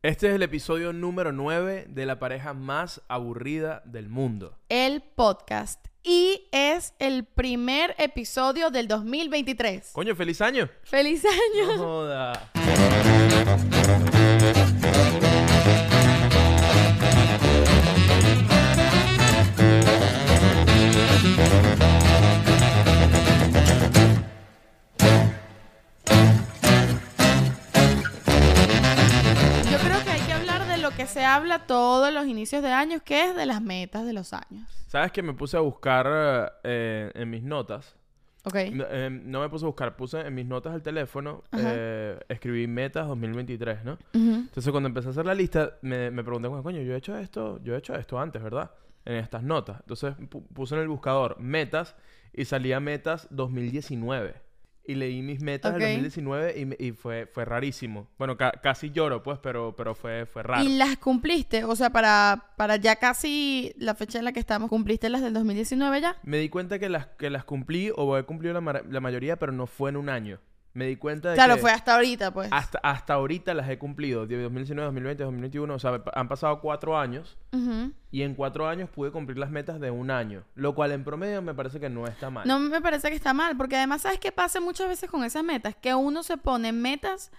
Este es el episodio número 9 de la pareja más aburrida del mundo. El podcast. Y es el primer episodio del 2023. Coño, feliz año. ¡Feliz año! No joda. Habla todos los inicios de años, que es de las metas de los años. ¿Sabes que me puse a buscar eh, en mis notas? ¿Ok? No, eh, no me puse a buscar, puse en mis notas del teléfono, eh, escribí metas 2023, ¿no? Ujú. Entonces cuando empecé a hacer la lista, me, me pregunté, "Bueno, coño, yo he hecho esto, yo he hecho esto antes, ¿verdad? En estas notas. Entonces pu- puse en el buscador metas y salía metas 2019. Y leí mis metas Ok. del 2019 y, me- y fue, fue rarísimo. Bueno, ca- casi lloro, pues, pero, pero fue, fue raro. ¿Y las cumpliste? O sea, para, para ya casi la fecha en la que estamos, ¿cumpliste las del 2019 ya? Me di cuenta que las, que las cumplí o he cumplido la, la mayoría, pero no fue en un año. Me di cuenta de Claro, que fue hasta ahorita, pues. hasta, hasta ahorita las he cumplido. De 2019, 2020, 2021. O sea, han pasado cuatro años. Ujú. Y en cuatro años pude cumplir las metas de un año. Lo cual en promedio me parece que no está mal. No me parece que está mal, porque además, ¿sabes qué pasa muchas veces con esas metas? Que uno se pone metas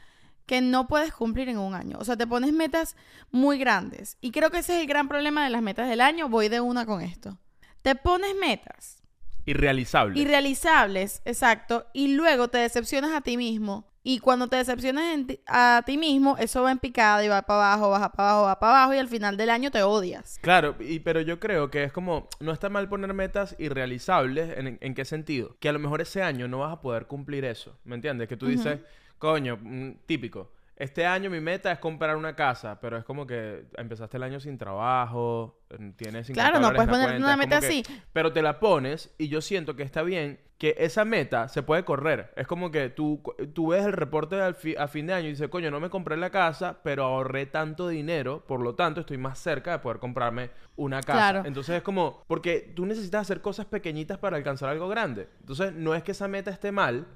que no puedes cumplir en un año. O sea, te pones metas muy grandes. Y creo que ese es el gran problema de las metas del año. Voy de una con esto. Te pones metas Irrealizable. irrealizables, exacto, y luego te decepcionas a ti mismo. Y cuando te decepcionas ti- a ti mismo, eso va en picada y va para abajo, baja para abajo, va para abajo y al final del año te odias. Claro, y, pero yo creo que es como, no está mal poner metas irrealizables, ¿en, en qué sentido? Que a lo mejor ese año no vas a poder cumplir eso, ¿me entiendes? Que tú dices, coño, mm, típico, este año mi meta es comprar una casa, pero es como que empezaste el año sin trabajo, tienes 50 Claro, no puedes cuenta, una meta que- Pero te la pones y yo siento que está bien que esa meta se puede correr. Es como que tú, tú ves el reporte al fi- a fin de año y dices, coño, no me compré la casa, pero ahorré tanto dinero, por lo tanto estoy más cerca de poder comprarme una casa. Claro. Entonces es como, porque tú necesitas hacer cosas pequeñitas para alcanzar algo grande. Entonces no es que esa meta esté mal,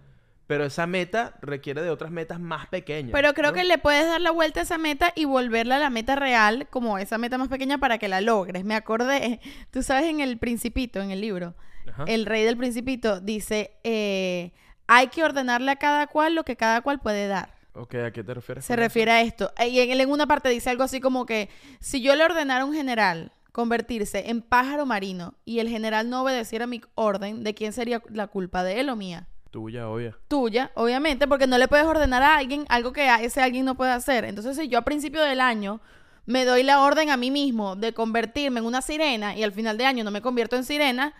pero esa meta requiere de otras metas más pequeñas. Pero creo ¿no? que le puedes dar la vuelta a esa meta y volverla a la meta real, como esa meta más pequeña para que la logres. Me acordé, tú sabes, en El Principito, en el libro, Ajá. el rey del Principito dice, eh, hay que ordenarle a cada cual lo que cada cual puede dar. Ok, ¿a qué te refieres? Se eso? refiere a esto. Y en, en una parte dice algo así como que si yo le ordenara a un general convertirse en pájaro marino y el general no obedeciera mi orden, ¿de quién sería la culpa? ¿De él o mía? Tuya, obvia. Tuya, obviamente, porque no le puedes ordenar a alguien algo que ese alguien no puede hacer. Entonces, si yo a principio del año me doy la orden a mí mismo de convertirme en una sirena y al final de año no me convierto en sirena,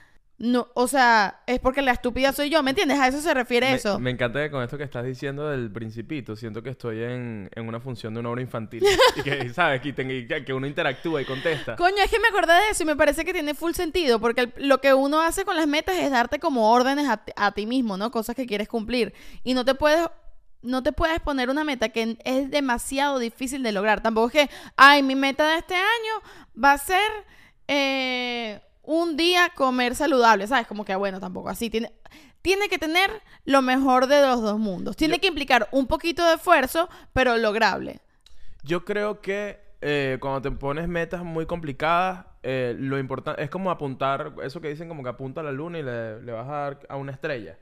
no, o sea, es porque la estúpida soy yo, ¿me entiendes? A eso se refiere Me- eso. Me, encanta que con esto que estás diciendo del principito, siento que estoy en, en una función de una obra infantil. y que, ¿sabes? Que, que uno interactúa y contesta. Coño, es que me acordé de eso y me parece que tiene full sentido, porque el- lo que uno hace con las metas es darte como órdenes a, ti- a ti mismo, ¿no? Cosas que quieres cumplir. Y no te puedes, no te puedes poner una meta que es demasiado difícil de lograr. Tampoco es que, ay, mi meta de este año va a ser eh, un día comer saludable, ¿sabes? Como que, bueno, tampoco así. Tiene, tiene que tener lo mejor de los dos mundos. Tiene Yo- que implicar un poquito de esfuerzo, pero lograble. Yo creo que eh, cuando te pones metas muy complicadas, eh, lo importante es como apuntar, eso que dicen como que apunta a la luna y le, le vas a dar a una estrella.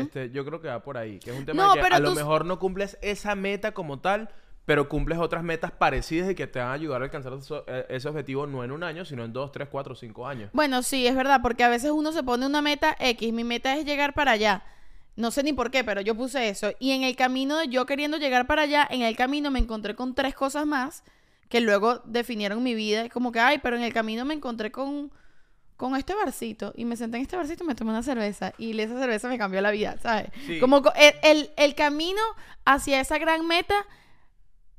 Este, yo creo que va por ahí, que es un tema No, de que a lo mejor no cumples esa meta como tal, pero cumples otras metas parecidas y que te van a ayudar a alcanzar eso- eh, ese objetivo no en un año, sino en dos, tres, cuatro, cinco años. Bueno, sí, es verdad, porque a veces uno se pone una meta X, mi meta es llegar para allá. No sé ni por qué, pero yo puse eso. Y en el camino de yo queriendo llegar para allá, en el camino me encontré con tres cosas más que luego definieron mi vida. Y Como que, ay, pero en el camino me encontré con, con este barcito. Y me senté en este barcito y me tomé una cerveza. Y esa cerveza me cambió la vida, ¿sabes? Sí. Como co- el, el- el camino hacia esa gran meta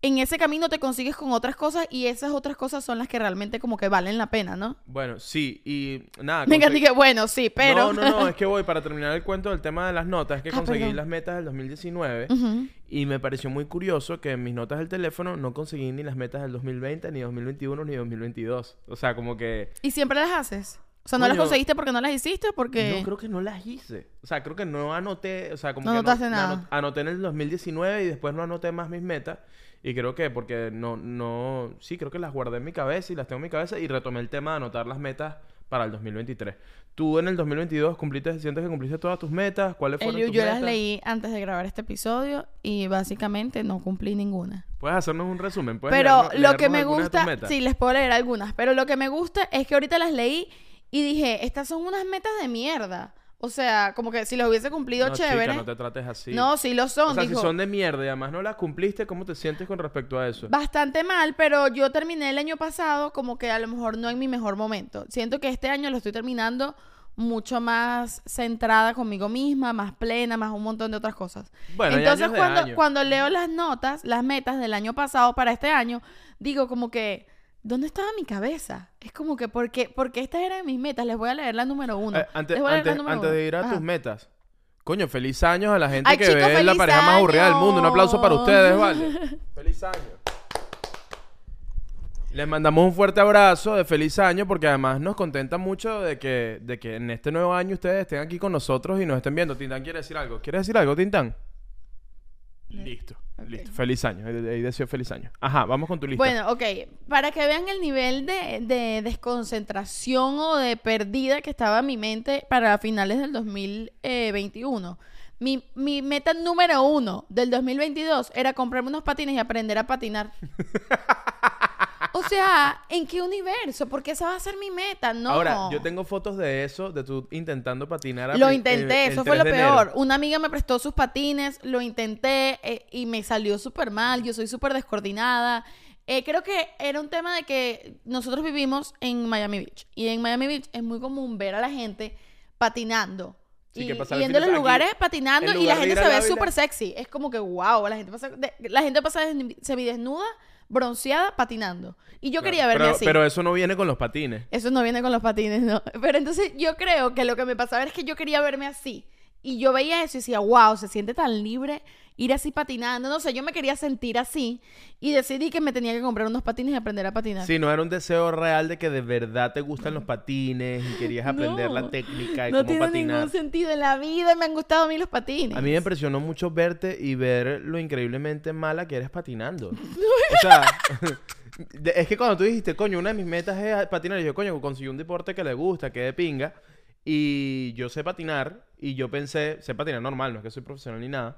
en ese camino te consigues con otras cosas y esas otras cosas son las que realmente como que valen la pena, ¿no? Bueno, sí, y nada. Me encanta que, bueno, sí, pero... No, no, no, es que voy para terminar el cuento del tema de las notas, es que Ah, conseguí perdón. las metas del 2019 Ujú. y me pareció muy curioso que en mis notas del teléfono no conseguí ni las metas del 2020, ni 2021, ni 2022. O sea, como que ¿Y siempre las haces? O sea, ¿no las conseguiste porque no las hiciste? Porque... no creo que no las hice. O sea, creo que no anoté, o sea, como No que anotaste no- nada. ano- anoté en el 2019 y después no anoté más mis metas Y creo que porque no, no, sí, creo que las guardé en mi cabeza y las tengo en mi cabeza y retomé el tema de anotar las metas para el 2023. Tú en el 2022 cumpliste, sientes que cumpliste todas tus metas, ¿cuáles fueron Eliu, tus yo metas? las leí antes de grabar este episodio y básicamente no cumplí ninguna. Puedes hacernos un resumen, puedes Pero leernos- lo que me gusta, sí, les puedo leer algunas, pero lo que me gusta es que ahorita las leí y dije, estas son unas metas de mierda. O sea, como que si las hubiese cumplido no, chévere. chica, no te trates así. No, sí lo son. o sea, dijo, si son de mierda y además no las cumpliste, ¿cómo te sientes con respecto a eso? Bastante mal, pero yo terminé el año pasado como que a lo mejor no en mi mejor momento. Siento que este año lo estoy terminando mucho más centrada conmigo misma, más plena, más un montón de otras cosas. Bueno, Entonces cuando, cuando leo las notas, las metas del año pasado para este año, digo como que, ¿dónde estaba mi cabeza? Es como que, porque, porque estas eran mis metas, les voy a leer la número uno. Eh, antes Les voy a leer la antes, número antes uno. de ir a Ajá. tus metas. Coño, feliz años a la gente Ay, que chicos, ve la pareja más aburrida del mundo. Un aplauso para ustedes, ¿vale? feliz año. Les mandamos un fuerte abrazo de feliz año porque además nos contenta mucho de que, de que en este nuevo año ustedes estén aquí con nosotros y nos estén viendo. Tintán quiere decir algo. ¿Quieres decir algo, Tintán? Listo, listo. Feliz año. Ahí ahí deseo feliz año. Ajá, vamos con tu lista. Bueno, ok. Para que vean el nivel de, de desconcentración o de perdida que estaba en mi mente para finales del 2021. Mi, mi meta número uno del 2022 era comprarme unos patines y aprender a patinar. o sea, ¿en qué universo? Porque esa va a ser mi meta, no. Ahora, yo tengo fotos de eso, de tú intentando patinar. a Lo intenté, el- el eso fue lo 3 de enero. peor. Una amiga me prestó sus patines, lo intenté eh, y me salió súper mal. Yo soy súper descoordinada. Eh, creo que era un tema de que nosotros vivimos en Miami Beach y en Miami Beach es muy común ver a la gente patinando. Sí, y de- los aquí, lugares patinando y la gente se ve súper sexy. Es como que wow, la gente pasa, de- la gente pasa desnu- semidesnuda, bronceada, patinando. Y yo Claro, quería verme pero, así. Pero eso no viene con los patines. Eso no viene con los patines, ¿no? Pero entonces yo creo que lo que me pasaba es que yo quería verme así. Y yo veía eso y decía, wow, se siente tan libre ir así patinando. No sé, yo me quería sentir así. Y decidí que me tenía que comprar unos patines y aprender a patinar. Sí, no era un deseo real de que de verdad te gustan los patines y querías aprender No, la técnica y no cómo tiene patinar. ningún sentido en la vida. Me han gustado a mí los patines. A mí me impresionó mucho verte y ver lo increíblemente mala que eres patinando. o sea, es que cuando tú dijiste, coño, una de mis metas es patinar, y yo, coño, conseguí un deporte que le gusta, que de pinga, y yo sé patinar, y yo pensé, sé patinar normal, no es que soy profesional ni nada,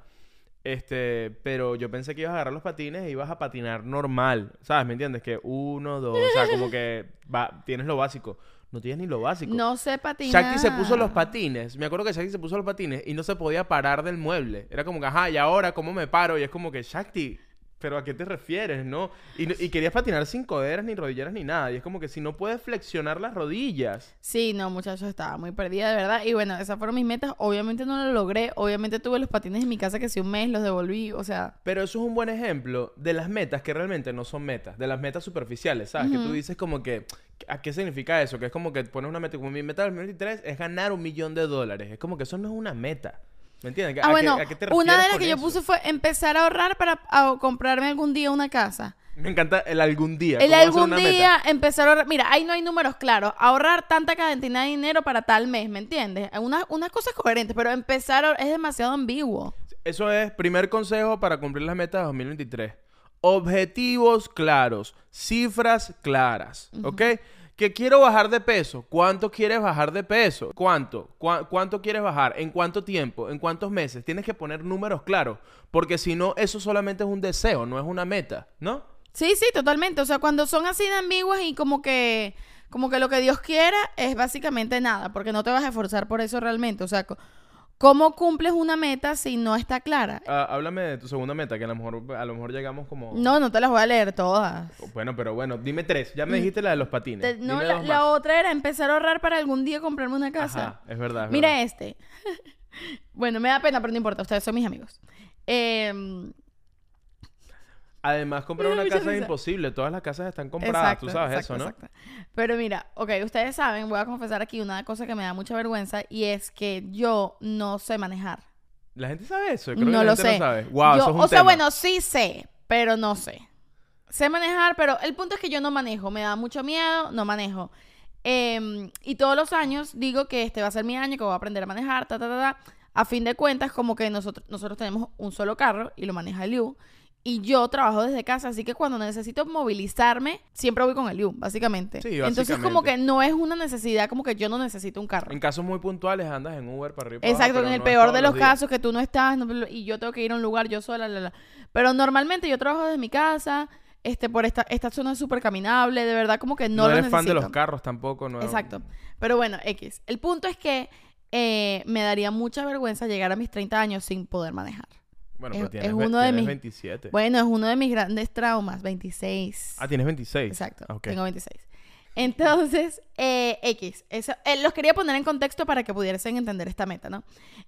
este, pero yo pensé que ibas a agarrar los patines e ibas a patinar normal, ¿sabes? ¿Me entiendes? Que uno, dos, o sea, como que va, tienes lo básico. No tienes ni lo básico. No sé patinar. Shakti se puso los patines. Me acuerdo que Shakti se puso los patines y no se podía parar del mueble. Era como que, ajá, ¿y ahora cómo me paro? Y es como que, Shakti, ¿pero a qué te refieres, no? Y, y querías patinar sin coderas, ni rodilleras, ni nada. Y es como que si no puedes flexionar las rodillas. Sí, no, muchachos, estaba muy perdida, de verdad. Y bueno, esas fueron mis metas. Obviamente no lo logré. Obviamente tuve los patines en mi casa que si un mes los devolví. O sea, Pero eso es un buen ejemplo de las metas que realmente no son metas, de las metas superficiales, ¿sabes? Que tú dices como que, ¿a qué significa eso? Que es como que pones una meta, como mi meta del 2023 es ganar un millón de dólares. Es como que eso no es una meta. ¿Me entiendes? ¿A Ah, bueno, a qué te una de las que yo puse fue empezar a ahorrar para a- comprarme algún día una casa. Me encanta el algún día. El ¿cómo va a ser algún una meta? día empezar a ahorrar. Mira, ahí no hay números claros. Ahorrar tanta cantidad de dinero para tal mes, ¿me entiendes? Unas unas cosas coherentes, pero empezar a- es demasiado ambiguo. Eso es primer consejo para cumplir las metas de 2023. Objetivos claros, cifras claras, ¿ok? Que quiero bajar de peso. ¿Cuánto quieres bajar de peso? ¿Cuánto? ¿Cuá- ¿Cuánto quieres bajar? ¿En cuánto tiempo? ¿En cuántos meses? Tienes que poner números claros, porque si no, eso solamente es un deseo, no es una meta, ¿no? Sí, sí, totalmente. O sea, cuando son así de ambiguas y como que, como que lo que Dios quiera es básicamente nada, porque no te vas a esforzar por eso realmente. O sea, ¿cómo cumples una meta si no está clara? Ah, háblame de tu segunda meta, que a lo mejor, a lo mejor llegamos como... No, no te las voy a leer todas. Bueno, pero bueno, dime tres. Ya me dijiste la de los patines. Te- no, Dime la, dos la más. otra era empezar a ahorrar para algún día comprarme una casa. Ajá, es verdad. es Mira verdad. este. bueno, me da pena, pero no importa. Ustedes son mis amigos. Em, Además, comprar una casa es imposible. Todas las casas están compradas. exacto, Tú sabes exacto, eso, ¿no? exacto. Pero mira, ok, ustedes saben, voy a confesar aquí una cosa que me da mucha vergüenza y es que yo no sé manejar. La gente sabe eso. Creo que no la lo gente sé. no sabe. Wow, Yo- eso es un o sea, tema. bueno, sí sé, pero no sé. Sé manejar, pero el punto es que yo no manejo. Me da mucho miedo, no manejo. Em, y todos los años digo que este va a ser mi año, que voy a aprender a manejar, ta, ta, ta, ta. A fin de cuentas, como que nosotros, nosotros tenemos un solo carro y lo maneja Liu. Y yo trabajo desde casa, así que cuando necesito movilizarme, siempre voy con el U, básicamente. Sí, Entonces, como básicamente. que no es una necesidad, como que yo no necesito un carro. En casos muy puntuales andas en Uber para arriba. abajo, Exacto, en el no peor de los días. casos que tú no estás no- y yo tengo que ir a un lugar yo sola, la, la. pero normalmente yo trabajo desde mi casa, este, por esta, esta zona es súper caminable, de verdad como que no, No, lo eres fan de los carros tampoco, ¿no? Exacto, pero bueno, X. El punto es que eh, me daría mucha vergüenza llegar a mis 30 años sin poder manejar. Bueno, Es- pero tienes, es uno de tienes mis- 27. Bueno, es uno de mis grandes traumas, 26. Ah, tienes 26. Exacto, Ah, ok. tengo 26. Entonces, eh, X, eso, eh, los quería poner en contexto para que pudiesen entender esta meta, ¿no?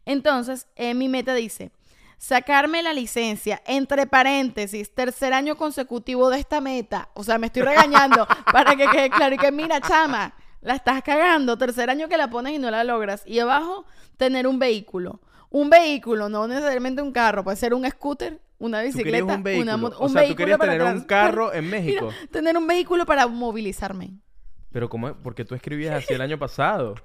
Entonces, eh, mi meta dice, sacarme la licencia, entre paréntesis, tercer año consecutivo de esta meta. O sea, me estoy regañando para que quede claro y que, mira, chama, la estás cagando, tercer año que la pones y no la logras. Y abajo, tener un vehículo. Un vehículo, no necesariamente un carro, puede ser un scooter, una Tú bicicleta, un vehículo. una moto, o sea, tú querías tener un carro en México. Mira, tener un vehículo para movilizarme. Pero ¿cómo es? Porque tú escribías así el año pasado.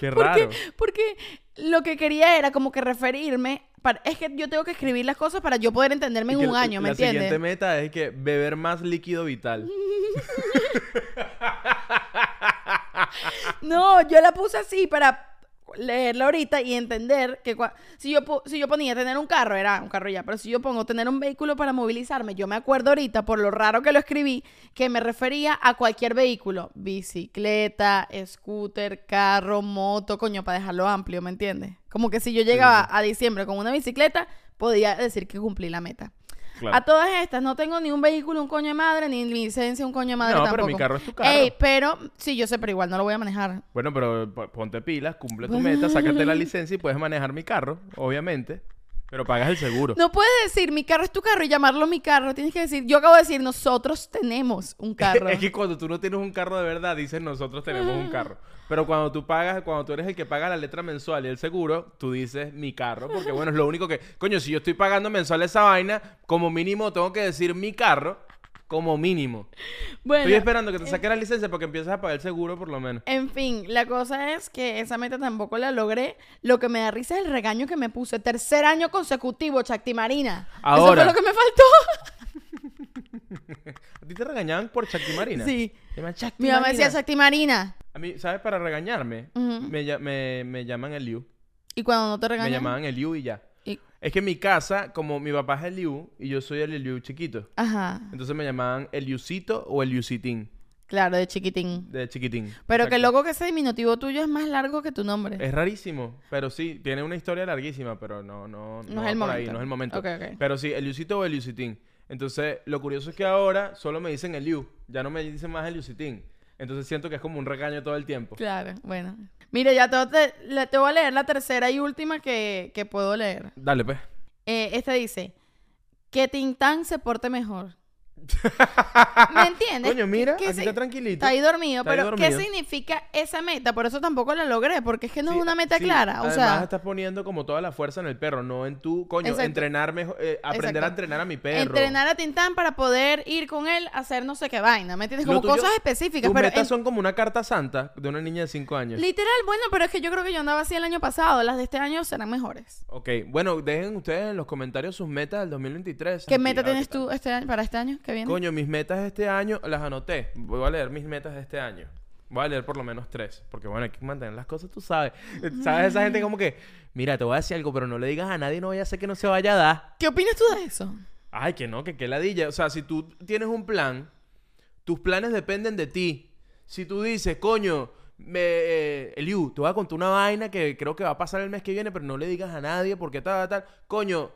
Qué raro. porque lo que quería era como que referirme. para- es que yo tengo que escribir las cosas para yo poder entenderme Y en un año, ¿me la entiendes? siguiente meta es que beber más líquido vital. No, yo la puse así para leerla ahorita y entender que si yo, si yo ponía tener un carro, era un carro ya, pero si yo pongo tener un vehículo para movilizarme, yo me acuerdo ahorita, por lo raro que lo escribí, que me refería a cualquier vehículo, bicicleta, scooter, carro, moto, coño, para dejarlo amplio, ¿me entiendes? Como que si yo llegaba a diciembre con una bicicleta, podía decir que cumplí la meta. Claro. A todas estas, no tengo ni un vehículo, un coño de madre, ni licencia, un coño de madre No, tampoco. pero mi carro es tu carro. Ey, pero, sí, yo sé, pero igual no lo voy a manejar. Bueno, pero po- ponte pilas, cumple tu meta, sácate la licencia y puedes manejar mi carro, obviamente. Pero pagas el seguro. No puedes decir mi carro es tu carro y llamarlo mi carro. Tienes que decir, yo acabo de decir, nosotros tenemos un carro. es que cuando tú no tienes un carro de verdad, dices nosotros tenemos un carro. Pero cuando tú pagas, cuando tú eres el que paga la letra mensual y el seguro, tú dices mi carro, porque bueno, es lo único que, coño, si yo estoy pagando mensual esa vaina, como mínimo tengo que decir mi carro, como mínimo. bueno, Estoy esperando que te saques la licencia porque empiezas a pagar el seguro por lo menos. en fin, la cosa es que esa meta tampoco la logré. Lo que me da risa es el regaño que me puse. Tercer año consecutivo, Chacti Marina. Eso Ahora. fue lo que me faltó. ¿A ti te regañaban por Chacti Marina? sí. Mi mamá decía Marina. Chacti Marina. A mí, ¿sabes? Para regañarme, me, me, me llaman el Liu. Y cuando no te Me regañan. llamaban el Liu y ya. Es que en mi casa, como mi papá es el Liu y yo soy el Liu chiquito, Ajá. entonces me llamaban el Liucito o el Liucitín, Claro, de chiquitín. de chiquitín. Pero que Exacto. loco que ese diminutivo tuyo es más largo que tu nombre. Es rarísimo, pero sí, tiene una historia larguísima, pero no, no, No va es el por ahí, momento. no es el momento. Ok, ok. Pero sí, el Liucito o el Liucitín. Entonces, lo curioso es que ahora solo me dicen el Liu, ya no me dicen más el Liucitín. Entonces siento que es como un regaño todo el tiempo. Claro, bueno. Mira, ya te, te, te voy a leer la tercera y última que, que puedo leer. Dale, pues. Eh, esta dice, que Tintán se porte mejor. ¿Me entiendes? Coño, mira, ¿Qué aquí está tranquilito. Está ahí dormido, Está ahí pero ¿qué dormido. significa esa meta? Por eso tampoco la logré, porque es que no Sí, es una meta sí, clara. O además sea, estás poniendo como toda la fuerza en el perro, no en tu, coño, Exacto. entrenar mejor, eh, aprender Exacto. a entrenar a mi perro. entrenar a Tintán para poder ir con él a hacer no sé qué vaina, ¿me entiendes? Como tuyo- cosas específicas, Tus pero metas en- son como una carta santa de una niña de 5 años. literal, bueno, pero es que yo creo que yo andaba así el año pasado, las de este año serán mejores. Ok, bueno, dejen ustedes en los comentarios sus metas del 2023. ¿Qué meta tienes qué tú este año, para este año que viene? Coño, mis metas de este año las anoté. Voy a leer mis metas de este año. Voy a leer por lo menos tres. Porque bueno, hay que mantener las cosas, tú sabes. ¿Sabes? Esa gente como que, mira, te voy a decir algo, pero no le digas a nadie, no vaya a ser que no se vaya a dar. ¿Qué opinas tú de eso? Ay, que no, que qué ladilla. O sea, si tú tienes un plan, tus planes dependen de ti. Si tú dices, coño, me, eh, Eliu, te voy a contar una vaina que creo que va a pasar el mes que viene, pero no le digas a nadie porque tal, tal, tal. Coño,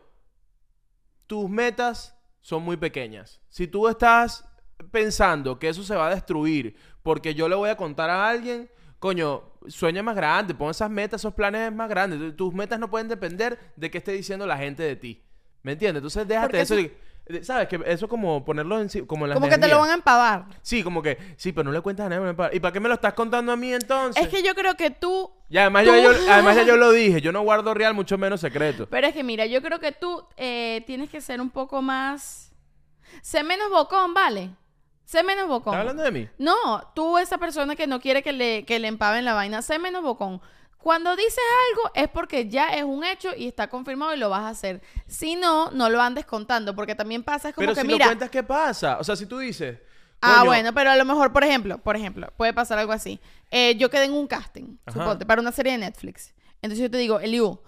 tus metas son muy pequeñas. Si tú estás pensando que eso se va a destruir porque yo le voy a contar a alguien, coño, sueña más grande, pon esas metas, esos planes más grandes. Tus metas no pueden depender de qué esté diciendo la gente de ti. ¿Me entiendes? Entonces déjate Porque eso. de- ¿Sabes? Que eso como ponerlo en, sí- como en las Como que te lo van a empavar. Sí, como que, sí, pero no le cuentas a nadie. ¿Y para qué me lo estás contando a mí entonces? Es que yo creo que tú... Y además, tú- yo, yo- además ya yo lo dije, yo no guardo real, mucho menos secreto. Pero es que mira, yo creo que tú eh, tienes que ser un poco más... Sé menos bocón, ¿vale? Sé menos bocón. ¿Estás hablando de mí? No, tú esa persona que no quiere que le, que le empaven la vaina, sé menos bocón. Cuando dices algo es porque ya es un hecho y está confirmado y lo vas a hacer. Si no, no lo andes contando, porque también pasa es como Pero que si mira, lo cuentas, ¿qué pasa? O sea, si tú dices... Ah, "Coño, bueno, pero a lo mejor, por ejemplo, por ejemplo, puede pasar algo así. Eh, yo quedé en un casting, Ajá. suponte, para una serie de Netflix. Entonces yo te digo, Eliu,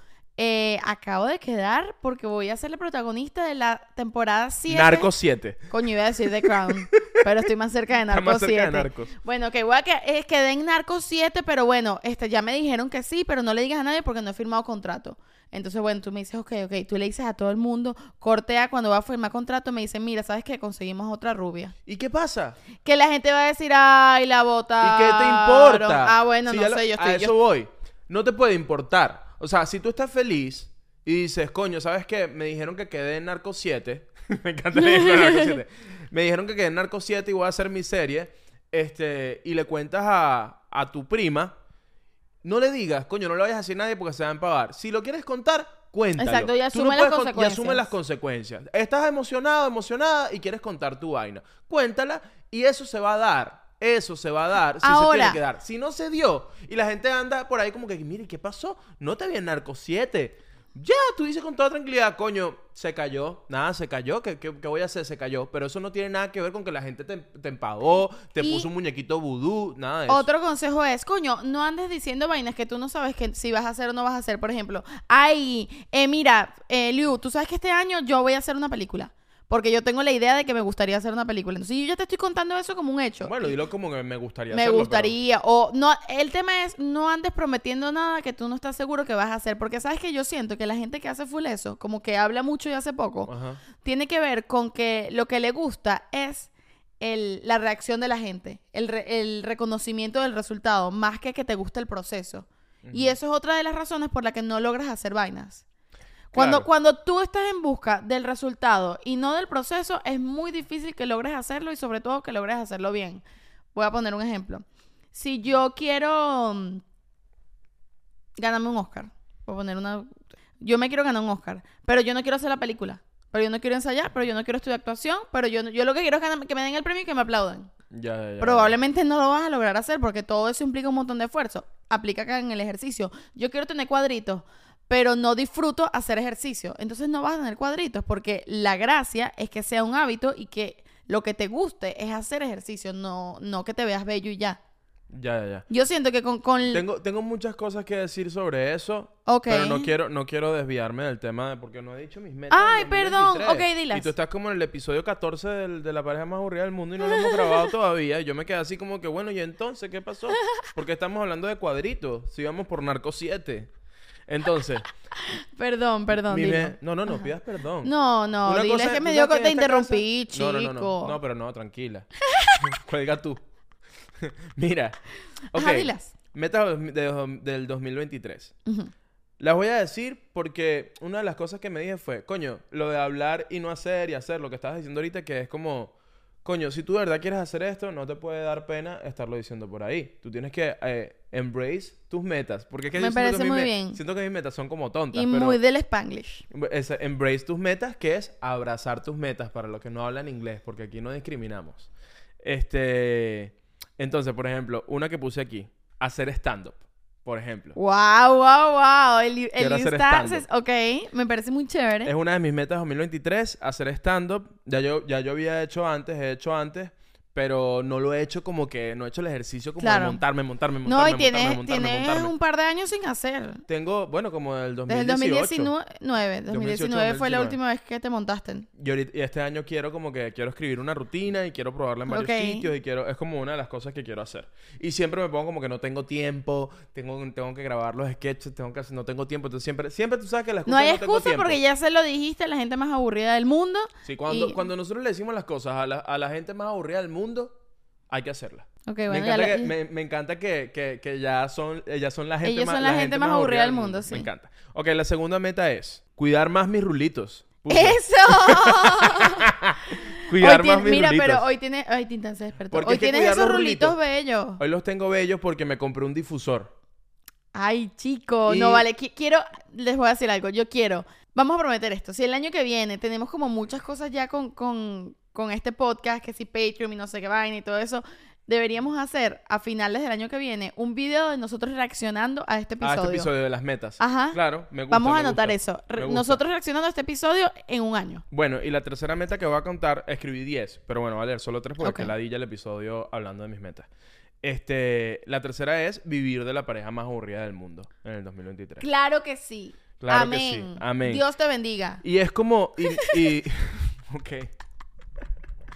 eh, acabo de quedar porque voy a ser la protagonista de la temporada 7. Narcos 7. Coño, iba a decir The Crown, pero estoy más cerca de Narcos más cerca 7. de Narcos. Bueno, que voy a que eh, quedé en Narcos 7, pero bueno, este, ya me dijeron que sí, pero no le digas a nadie porque no he firmado contrato. Entonces, bueno, tú me dices, ok, ok, tú le dices a todo el mundo, cortea cuando va a firmar contrato, me dicen, mira, ¿sabes qué? Conseguimos otra rubia. ¿Y qué pasa? Que la gente va a decir, ay, la bota. ¿Y qué te importa? Ah, bueno, Si no lo- sé, yo A estoy. eso yo- voy. No te puede importar. O sea, si tú estás feliz y dices, coño, ¿sabes qué? Me dijeron que quedé en Narco 7. Me encanta Narco 7. Me dijeron que quedé en Narco 7 y voy a hacer mi serie. Este, y le cuentas a, a tu prima. No le digas, coño, no lo vayas a decir a nadie porque se van a pagar. Si lo quieres contar, cuéntalo. Exacto, y Tú asume las puedes con- Y consecuencias. asume las consecuencias. Estás emocionado, emocionada y quieres contar tu vaina. Cuéntala y eso se va a dar. Eso se va a dar si se tiene que dar. Si no se dio y la gente anda por ahí como que, mire, ¿qué pasó? No te vi en Narco 7. Ya, tú dices con toda tranquilidad, coño, se cayó. Nada, se cayó. ¿Qué, qué, qué voy a hacer? Se cayó. Pero eso no tiene nada que ver con que la gente te, te empagó, te Y- puso un muñequito vudú, nada de eso. Otro consejo es, coño, no andes diciendo vainas que tú no sabes que si vas a hacer o no vas a hacer. Por ejemplo, ay, eh, mira, eh, Liu, tú sabes que este año yo voy a hacer una película. Porque yo tengo la idea de que me gustaría hacer una película. Entonces yo ya te estoy contando eso como un hecho. Bueno, dilo como que me gustaría me hacerlo, pero- gustaría. O no, el tema es no andes prometiendo nada que tú no estás seguro que vas a hacer. Porque sabes que yo siento que la gente que hace full eso, como que habla mucho y hace poco, Ajá. tiene que ver con que lo que le gusta es el- la reacción de la gente, el, re- el reconocimiento del resultado, más que que te guste el proceso. Y eso es otra de las razones por la que no logras hacer vainas. Cuando, Claro. cuando tú estás en busca del resultado y no del proceso, es muy difícil que logres hacerlo y sobre todo que logres hacerlo bien. Voy a poner un ejemplo. Si yo quiero mm, ganarme un Oscar, voy a poner una... Yo me quiero ganar un Oscar, pero yo no quiero hacer la película. Pero yo no quiero ensayar, pero yo no quiero estudiar actuación, pero yo, no- yo lo que quiero es ganar- que me den el premio y que me aplaudan. Ya, ya, ya. Probablemente no lo vas a lograr hacer porque todo eso implica un montón de esfuerzo. Aplica acá en el ejercicio. Yo quiero tener cuadritos, pero no disfruto hacer ejercicio. Entonces no vas a tener cuadritos porque la gracia es que sea un hábito y que lo que te guste es hacer ejercicio, no, no que te veas bello y ya. Ya, ya, ya. Yo siento que con... con... Tengo, tengo muchas cosas que decir sobre eso. Ok. Pero no quiero, no quiero desviarme del tema de porque no he dicho mis metas. Ay, perdón. 2023. Ok, dilas. Y tú estás como en el episodio 14 del- de la pareja más aburrida del mundo y no lo hemos grabado todavía. Y yo me quedé así como que, bueno, ¿y entonces qué pasó? Porque estamos hablando de cuadritos. Si vamos por Narco 7. Entonces, Perdón, perdón. mi dilo. no, no, no pidas perdón. No, no, Una dile cosa- es que me dio que en te esta interrumpí, casa- chico. No, no, no, no. No, pero no, tranquila. Cuelga tú. Mira. Ok. Ajá, dilas. Metas de- del 2023. Ujú. Las voy a decir porque una de las cosas que me dije fue, coño, lo de hablar y no hacer y hacer, lo que estabas diciendo ahorita, que es como, coño, si tú de verdad quieres hacer esto, no te puede dar pena estarlo diciendo por ahí. Tú tienes que eh, embrace tus metas. Porque es que Me yo siento que parece mis muy me- bien. Siento que mis metas son como tontas. Y pero muy del Spanglish. es- embrace tus metas, que es abrazar tus metas para los que no hablan inglés, porque aquí no discriminamos. Este, entonces, por ejemplo, una que puse aquí, hacer stand-up, por ejemplo. Wow, wow, wow. El, el Quiero hacer está- stand-up. Ok, me parece muy chévere. Es una de mis metas 2023, hacer stand-up. Ya yo, ya yo había hecho antes, he hecho antes, pero no lo he hecho como que, no he hecho el ejercicio como Claro. de montarme, montarme, montarme, no, y montarme, tienes, montarme, tienes montarme. un par de años sin hacer. Tengo, bueno, como del Desde el 2018. 2019. 2019 fue la 2019. última vez que te montaste. Y, ahorita- y este año quiero como que quiero escribir una rutina y quiero probarla en varios Ok. sitios y quiero es como una de las cosas que quiero hacer. Y siempre me pongo como que no tengo tiempo, tengo, tengo que grabar los sketches, tengo que no tengo tiempo, entonces siempre siempre tú sabes que la excusa No hay tengo excusa tiempo. porque ya se lo dijiste, la gente más aburrida del mundo. Sí, cuando, y- cuando nosotros le decimos las cosas a la, a la gente más aburrida del mundo, hay que hacerlas. Ok, me, bueno, ya encanta la- que, me, me encanta que, que- que ya son, ellas son la gente Ellos más son la gente más aburrida del mundo, Me sí. encanta. Ok, la segunda meta es cuidar más mis rulitos. ¡Eso! Cuidar Hoy más mis mira, rulitos. pero hoy tiene... Ay, Tintan se despertó. Porque Hoy es tienes esos rulitos rulitos- bellos. Hoy los tengo bellos porque me compré un difusor. Ay, chico, Y- no vale. qui- Quiero, les voy a decir algo. Yo quiero. Vamos a prometer esto. Si el año que viene tenemos como muchas cosas ya con, con, con este podcast, que si Patreon y no sé qué vaina y todo eso, deberíamos hacer a finales del año que viene un video de nosotros reaccionando a este episodio. este episodio de las metas. Ajá. Claro, me gusta. Vamos a me anotar gusta, eso. Re-. Nosotros reaccionando a este episodio en un año. Bueno, y la tercera meta que voy a contar, escribí 10, pero bueno, voy a leer solo 3 porque Ok. que ladilla el episodio hablando de mis metas. Este, la tercera es vivir de la pareja más aburrida del mundo en el 2023. Claro que sí. Claro que Amén. sí. Amén. Dios te bendiga. Y es como, y, y- ok,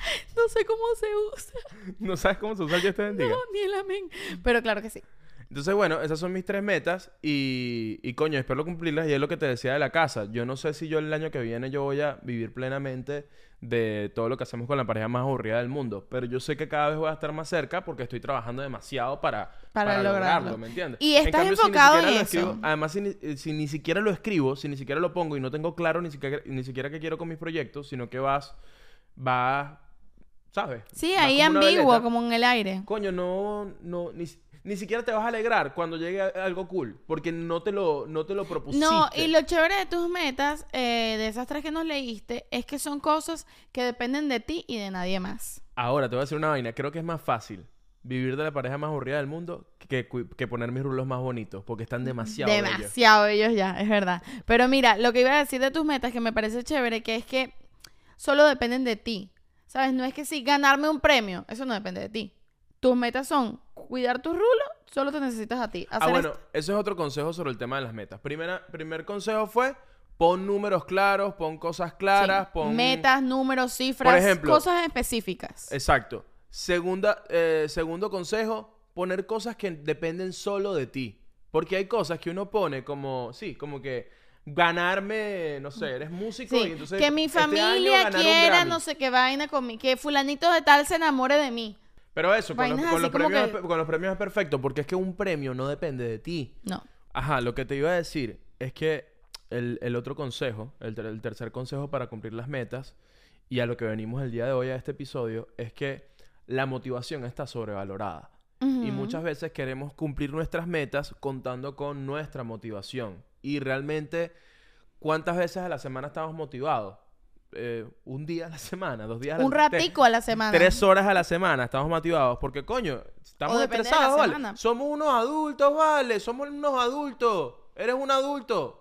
No sé cómo se usa. no sabes cómo se usa el Dios te bendiga. No, ni el amén. Pero claro que sí. Entonces, bueno, esas son mis tres metas y, y coño, espero cumplirlas y es lo que te decía de la casa. Yo no sé si yo el año que viene yo voy a vivir plenamente de todo lo que hacemos con la pareja más aburrida del mundo, pero yo sé que cada vez voy a estar más cerca porque estoy trabajando demasiado para, Para lograrlo. ¿me entiendes? Y estás cambio, enfocado en eso. escribo- además, si ni, si ni siquiera lo escribo, si ni siquiera lo pongo y no tengo claro ni siquiera, ni siquiera qué quiero con mis proyectos, sino que vas, vas, ¿sabes? Sí, Vas ahí como ambiguo, como en el aire. coño, no, no, ni, ni siquiera te vas a alegrar cuando llegue algo cool, porque no te lo, no te lo propusiste. No, y lo chévere de tus metas, eh, de esas tres que nos leíste, es que son cosas que dependen de ti y de nadie más. Ahora te voy a decir una vaina, creo que es más fácil vivir de la pareja más aburrida del mundo que, que, poner mis rulos más bonitos, porque están demasiado bellos. Demasiado ellos ya, es verdad. Pero mira, lo que iba a decir de tus metas que me parece chévere, que es que solo dependen de ti. ¿Sabes? No es que si ganarme un premio, eso no depende de ti. Tus metas son cuidar tus rulos, solo te necesitas a ti. Ah, bueno, eso es otro consejo sobre el tema de las metas. Primera, primer consejo fue pon números claros, pon cosas claras, Sí. pon Metas, números, cifras, ejemplo, cosas específicas. Exacto. Segunda, eh, segundo consejo, poner cosas que dependen solo de ti. Porque hay cosas que uno pone como, sí, como que ganarme, no sé, eres músico Sí, y entonces que mi este año familia quiera no sé qué vaina conmigo, que fulanito de tal se enamore de mí. Pero eso, con los, con premios, que- con los premios es perfecto, porque es que un premio no depende de ti. No. Ajá, lo que te iba a decir es que el, el otro consejo, el, ter- el tercer consejo para cumplir las metas, y a lo que venimos el día de hoy a este episodio, es que la motivación está sobrevalorada. Y Ujú. muchas veces queremos cumplir nuestras metas contando con nuestra motivación. Y realmente, ¿cuántas veces a la semana estamos motivados? Eh, un día a la semana, dos días a la Un semana. ratico a la semana. Tres horas a la semana estamos motivados porque, coño, estamos estresados, ¿vale? semana. Somos unos adultos, ¿vale? Somos unos adultos. Eres un adulto.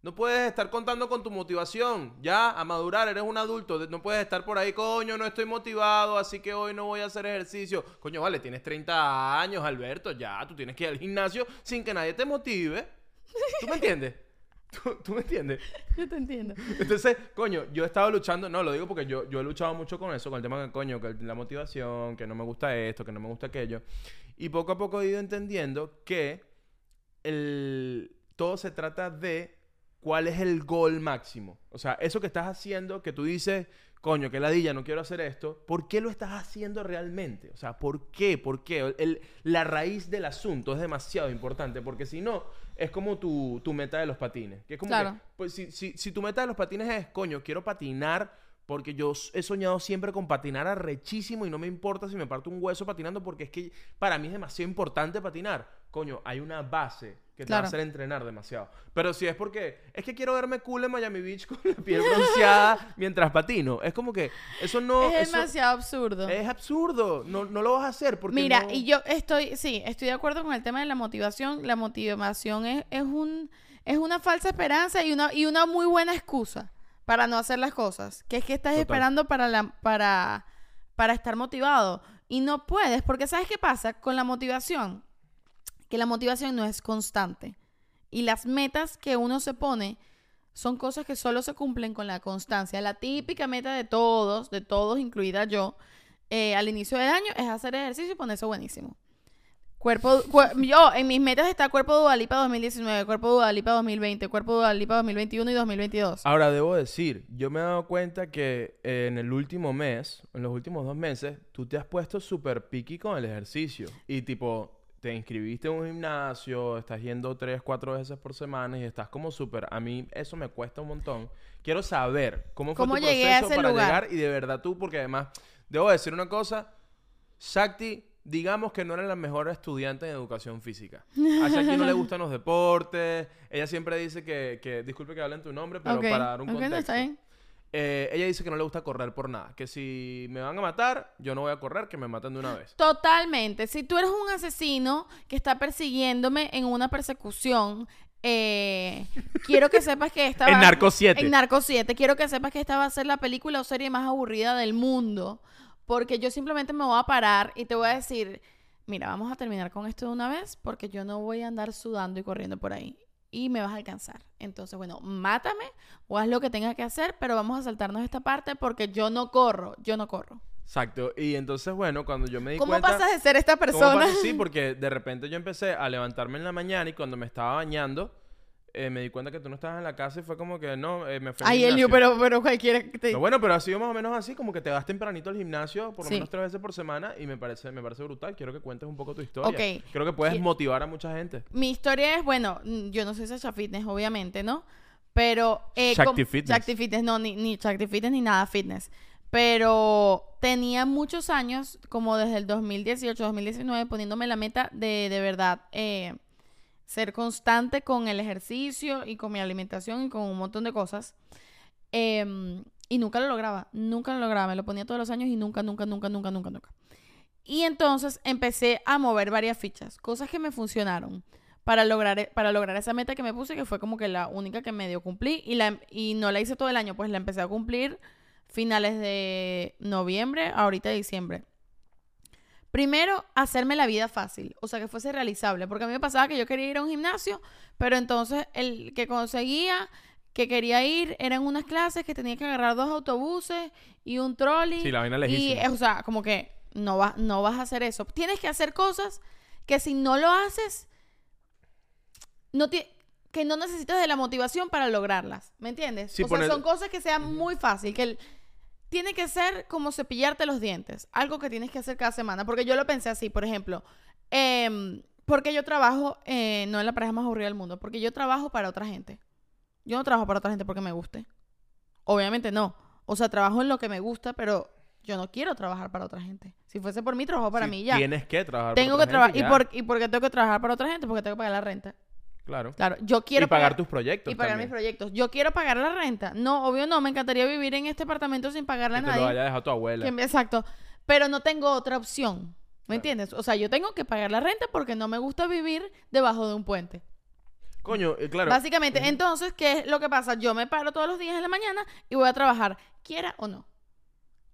No puedes estar contando con tu motivación. Ya, a madurar, eres un adulto. No puedes estar por ahí, coño, no estoy motivado, así que hoy no voy a hacer ejercicio. Coño, vale, tienes 30 años, Alberto, ya, tú tienes que ir al gimnasio sin que nadie te motive. ¿Tú me entiendes? ¿Tú, tú me entiendes? Yo te entiendo. Entonces, coño, yo he estado luchando, no, lo digo porque yo, yo he luchado mucho con eso, con el tema de, coño, que la motivación, que no me gusta esto, que no me gusta aquello. Y poco a poco he ido entendiendo que el, todo se trata de cuál es el gol máximo. O sea, eso que estás haciendo, que tú dices, coño, que ladilla, no quiero hacer esto, ¿por qué lo estás haciendo realmente? O sea, ¿por qué? ¿Por qué? El- la raíz del asunto es demasiado importante, porque si no, es como tu, tu meta de los patines. Que es como Claro. que, pues si, si, si tu meta de los patines es, coño, quiero patinar porque yo he soñado siempre con patinar arrechísimo y no me importa si me parto un hueso patinando porque es que para mí es demasiado importante patinar. Coño, hay una base que te va a hacer entrenar demasiado. Pero si es porque es que quiero verme cool en Miami Beach con la piel bronceada mientras patino. Es como que eso no... es eso demasiado absurdo. es absurdo. No, no lo vas a hacer porque Mira, no- y yo estoy, sí, estoy de acuerdo con el tema de la motivación. La motivación es, es un es una falsa esperanza y una, y una muy buena excusa para no hacer las cosas. Que es que estás Total. esperando para la, para, para estar motivado. Y no puedes, porque ¿sabes qué pasa? Con la motivación, que la motivación no es constante. Y las metas que uno se pone son cosas que solo se cumplen con la constancia. La típica meta de todos, de todos, incluida yo, eh, al inicio del año es hacer ejercicio y ponerse buenísimo. Cuerpo, cuer- yo, en mis metas está cuerpo Dualipa 2019, cuerpo Dualipa 2020, cuerpo Dualipa 2021 y 2022. Ahora, debo decir, yo me he dado cuenta que eh, en el último mes, en los últimos dos meses, tú te has puesto súper picky con el ejercicio. Y tipo, te inscribiste en un gimnasio, estás yendo tres, cuatro veces por semana y estás como súper... A mí eso me cuesta un montón. Quiero saber cómo fue ¿Cómo tu llegué a proceso ese para lugar? llegar y de verdad tú, porque además, debo decir una cosa, Shakti... Digamos que no era la mejor estudiante en educación física. A Shakti no le gustan los deportes. Ella siempre dice que, que disculpe que hable en tu nombre, pero para dar un ok, no, contexto. está bien. Eh, ella dice que no le gusta correr por nada. Que si me van a matar, yo no voy a correr, que me maten de una vez. Totalmente. Si tú eres un asesino que está persiguiéndome en una persecución, eh, quiero que sepas que esta En Narco 7. En Narco 7. Quiero que sepas que esta va a ser la película o serie más aburrida del mundo. Porque yo simplemente me voy a parar y te voy a decir, mira, vamos a terminar con esto de una vez porque yo no voy a andar sudando y corriendo por ahí. Y me vas a alcanzar. Entonces, bueno, mátame o haz lo que tengas que hacer, pero vamos a saltarnos esta parte porque yo no corro, yo no corro. Exacto. Y entonces, bueno, cuando yo me di ¿Cómo cuenta... pasas de ser esta ¿Cómo persona? Sí, porque de repente yo empecé a levantarme en la mañana y cuando me estaba bañando, eh, me di cuenta que tú no estabas en la casa y fue como que no, eh, me fui Ay, Elio, pero, pero cualquiera que te... No, bueno, pero ha sido más o menos así, como que te vas tempranito al gimnasio, por lo Sí. menos tres veces por semana, y me parece, me parece brutal. Quiero que cuentes un poco tu historia. Ok. Creo que puedes motivar a mucha gente. Mi historia es, bueno, mm, yo no soy Sasha Fitness, obviamente, ¿no? Pero... Eh, Shakti Fitness. Shakti Fitness, no, ni, ni Shakti Fitness ni nada fitness. Pero tenía muchos años, como desde el 2018, 2019, poniéndome la meta de de verdad eh, ser constante con el ejercicio y con mi alimentación y con un montón de cosas. Em, y nunca lo lograba, nunca lo lograba. Me lo ponía todos los años y nunca, nunca, nunca, nunca, nunca, nunca. Y entonces empecé a mover varias fichas, cosas que me funcionaron para lograr, e- para lograr esa meta que me puse, que fue como que la única que medio cumplí y, la, y no la hice todo el año, pues la empecé a cumplir finales de noviembre, ahorita diciembre. Primero, hacerme la vida fácil, o sea, que fuese realizable, porque a mí me pasaba que yo quería ir a un gimnasio, pero entonces el que conseguía que quería ir eran unas clases que tenía que agarrar dos autobuses y un trolley. Sí, la vaina Y, lejísima. eh, o sea, como que no, va, no vas a hacer eso. Tienes que hacer cosas que si no lo haces, no que no necesitas de la motivación para lograrlas. ¿Me entiendes? Sí, o sea, poner- son cosas que sean muy fácil. Que el- tiene que ser como cepillarte los dientes. Algo que tienes que hacer cada semana. Porque yo lo pensé así, por ejemplo. em, porque yo trabajo, eh, no en la pareja más aburrida del mundo, porque yo trabajo para otra gente. Yo no trabajo para otra gente porque me guste. Obviamente no. O sea, trabajo en lo que me gusta, pero yo no quiero trabajar para otra gente. Si fuese por mí, trabajo para Sí, mí y ya. Tienes que trabajar. Tengo que otra trabajar. gente ¿Y ya. por, ¿Y por qué tengo que trabajar para otra gente? Porque tengo que pagar la renta. Claro. Claro, yo quiero y pagar tus proyectos y pagar también. mis proyectos. Yo quiero pagar la renta. No, obvio no, me encantaría vivir en este apartamento sin pagarle Que a te lo nadie. haya dejado tu abuela. Que exacto. Pero no tengo otra opción. ¿Me Claro. entiendes? O sea, yo tengo que pagar la renta porque no me gusta vivir debajo de un puente. Coño, eh, claro. Básicamente, entonces, ¿qué es lo que pasa? Yo me paro todos los días en la mañana y voy a trabajar, quiera o no.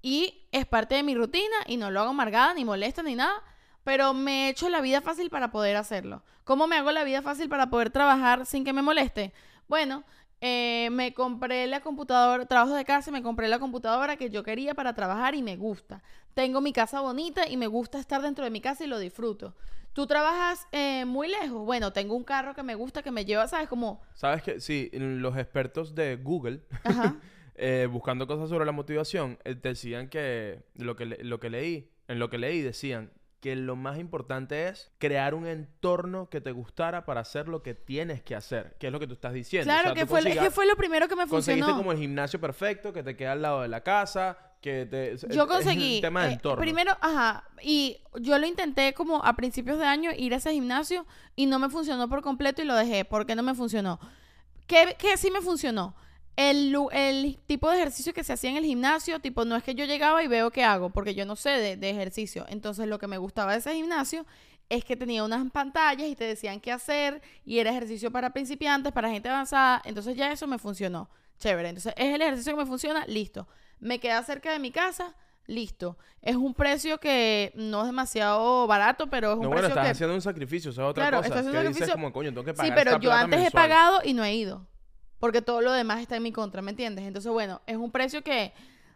Y es parte de mi rutina y no lo hago amargada, ni molesta, ni nada. Pero me he hecho la vida fácil para poder hacerlo. ¿Cómo me hago la vida fácil para poder trabajar sin que me moleste? Bueno, eh, me compré la computadora, trabajo de casa y me compré la computadora que yo quería para trabajar y me gusta. Tengo mi casa bonita y me gusta estar dentro de mi casa y lo disfruto. ¿Tú trabajas eh, muy lejos? Bueno, tengo un carro que me gusta, que me lleva, ¿sabes? Como... Sabes que sí, los expertos de Google, Ajá. eh, buscando cosas sobre la motivación, eh, decían que lo que, le- lo que leí, en lo que leí decían que lo más importante es crear un entorno que te gustara para hacer lo que tienes que hacer, que es lo que tú estás diciendo. O Claro, sea, que fue, es que fue lo primero que me Conseguiste funcionó. como el gimnasio perfecto que te queda al lado de la casa, que te... Yo conseguí. tema de eh, entorno. primero, ajá. Y yo lo intenté como a principios de año ir a ese gimnasio y no me funcionó por completo y lo dejé. ¿Por qué no me funcionó? ¿Qué, qué sí me funcionó? El, tipo de ejercicio que se hacía en el gimnasio, tipo, no es que yo llegaba y veo qué hago, porque yo no sé de, de ejercicio. Entonces, lo que me gustaba de ese gimnasio es que tenía unas pantallas y te decían qué hacer y era ejercicio para principiantes, para gente avanzada. Entonces, ya eso me funcionó. Chévere. Entonces, es el ejercicio que me funciona, listo. Me queda cerca de mi casa, listo. Es un precio que no es demasiado barato, pero es un No, bueno, precio estás que... haciendo un sacrificio, eso es otra Claro, cosa. estás haciendo que un dices como, coño, tengo que Sí, pero esta yo plata antes he pagado y no he ido. Porque todo lo demás está en mi contra, ¿me entiendes? Entonces, bueno, es un precio que